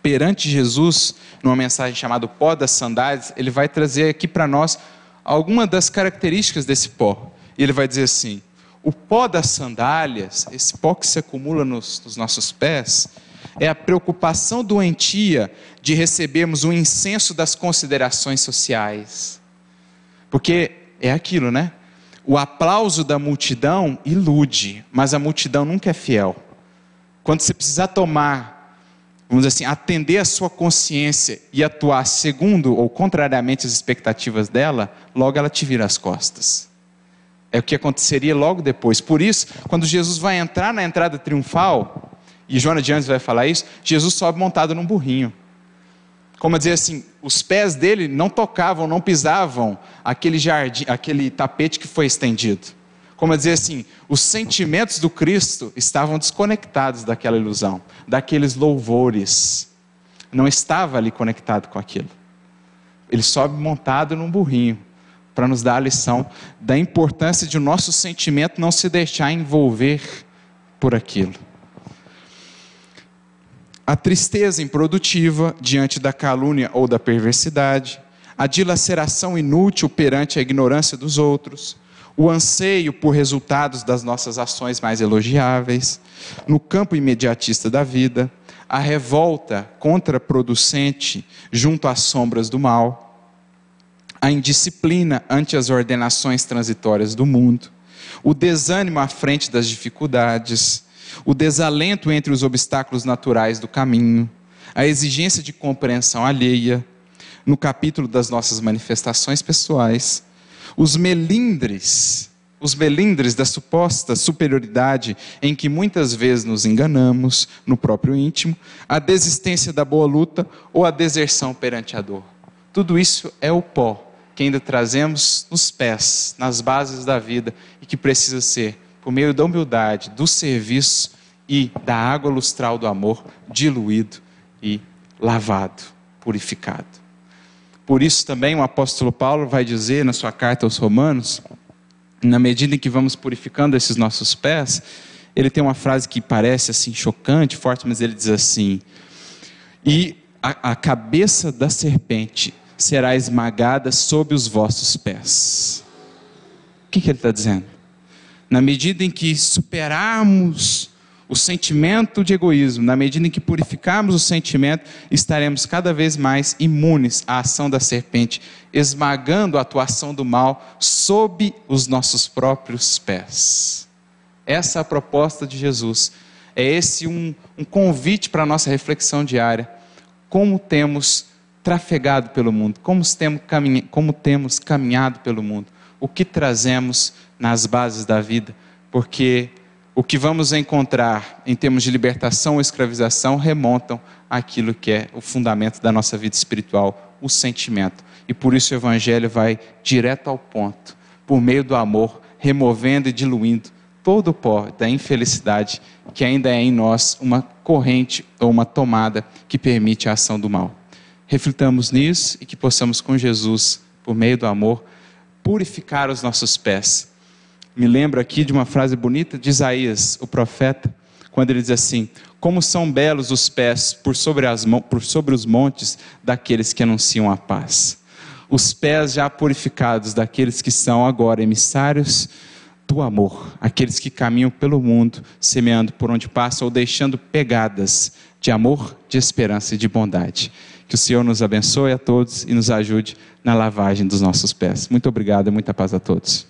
Perante Jesus, numa mensagem chamada Pó das Sandálias, ele vai trazer aqui para nós algumas das características desse pó. E ele vai dizer assim: o pó das sandálias, esse pó que se acumula nos, nos nossos pés, é a preocupação doentia de recebermos o incenso das considerações sociais. Porque é aquilo, né? O aplauso da multidão ilude, mas a multidão nunca é fiel. Quando você precisar tomar, vamos dizer assim, atender a sua consciência e atuar segundo ou contrariamente às expectativas dela, logo ela te vira as costas. É o que aconteceria logo depois. Por isso, quando Jesus vai entrar na entrada triunfal, e Joana de Anjos vai falar isso, Jesus sobe montado num burrinho. Como dizer assim, os pés dele não tocavam, não pisavam aquele jardim, aquele tapete que foi estendido como dizer assim, os sentimentos do Cristo estavam desconectados daquela ilusão, daqueles louvores. Não estava ali conectado com aquilo. Ele sobe montado num burrinho para nos dar a lição da importância de o nosso sentimento não se deixar envolver por aquilo. A tristeza improdutiva diante da calúnia ou da perversidade, a dilaceração inútil perante a ignorância dos outros, o anseio por resultados das nossas ações mais elogiáveis, no campo imediatista da vida, a revolta contraproducente junto às sombras do mal, a indisciplina ante as ordenações transitórias do mundo, o desânimo à frente das dificuldades, o desalento entre os obstáculos naturais do caminho, a exigência de compreensão alheia, no capítulo das nossas manifestações pessoais, os melindres, os melindres da suposta superioridade em que muitas vezes nos enganamos no próprio íntimo, a desistência da boa luta ou a deserção perante a dor. Tudo isso é o pó que ainda trazemos nos pés, nas bases da vida e que precisa ser, por meio da humildade, do serviço e da água lustral do amor, diluído e lavado, purificado. Por isso também o apóstolo Paulo vai dizer na sua carta aos Romanos, na medida em que vamos purificando esses nossos pés, ele tem uma frase que parece assim chocante, forte, mas ele diz assim: "E a, a cabeça da serpente será esmagada sob os vossos pés." O que, que ele está dizendo? Na medida em que superarmos o sentimento de egoísmo, na medida em que purificarmos o sentimento, estaremos cada vez mais imunes à ação da serpente, esmagando a atuação do mal sob os nossos próprios pés. Essa é a proposta de Jesus. É esse um, um convite para a nossa reflexão diária. Como temos trafegado pelo mundo, como temos, como temos caminhado pelo mundo. o que trazemos nas bases da vida, porque o que vamos encontrar em termos de libertação ou escravização remontam àquilo que é o fundamento da nossa vida espiritual, o sentimento. E por isso o Evangelho vai direto ao ponto, por meio do amor, removendo e diluindo todo o pó da infelicidade que ainda é em nós uma corrente ou uma tomada que permite a ação do mal. Reflitamos nisso e que possamos com Jesus, por meio do amor, purificar os nossos pés. Me lembro aqui de uma frase bonita de Isaías, o profeta, quando ele diz assim: Como são belos os pés por sobre, as, por sobre os montes daqueles que anunciam a paz. Os pés já purificados daqueles que são agora emissários do amor, aqueles que caminham pelo mundo, semeando por onde passam ou deixando pegadas de amor, de esperança e de bondade. Que o Senhor nos abençoe a todos e nos ajude na lavagem dos nossos pés. Muito obrigado e muita paz a todos.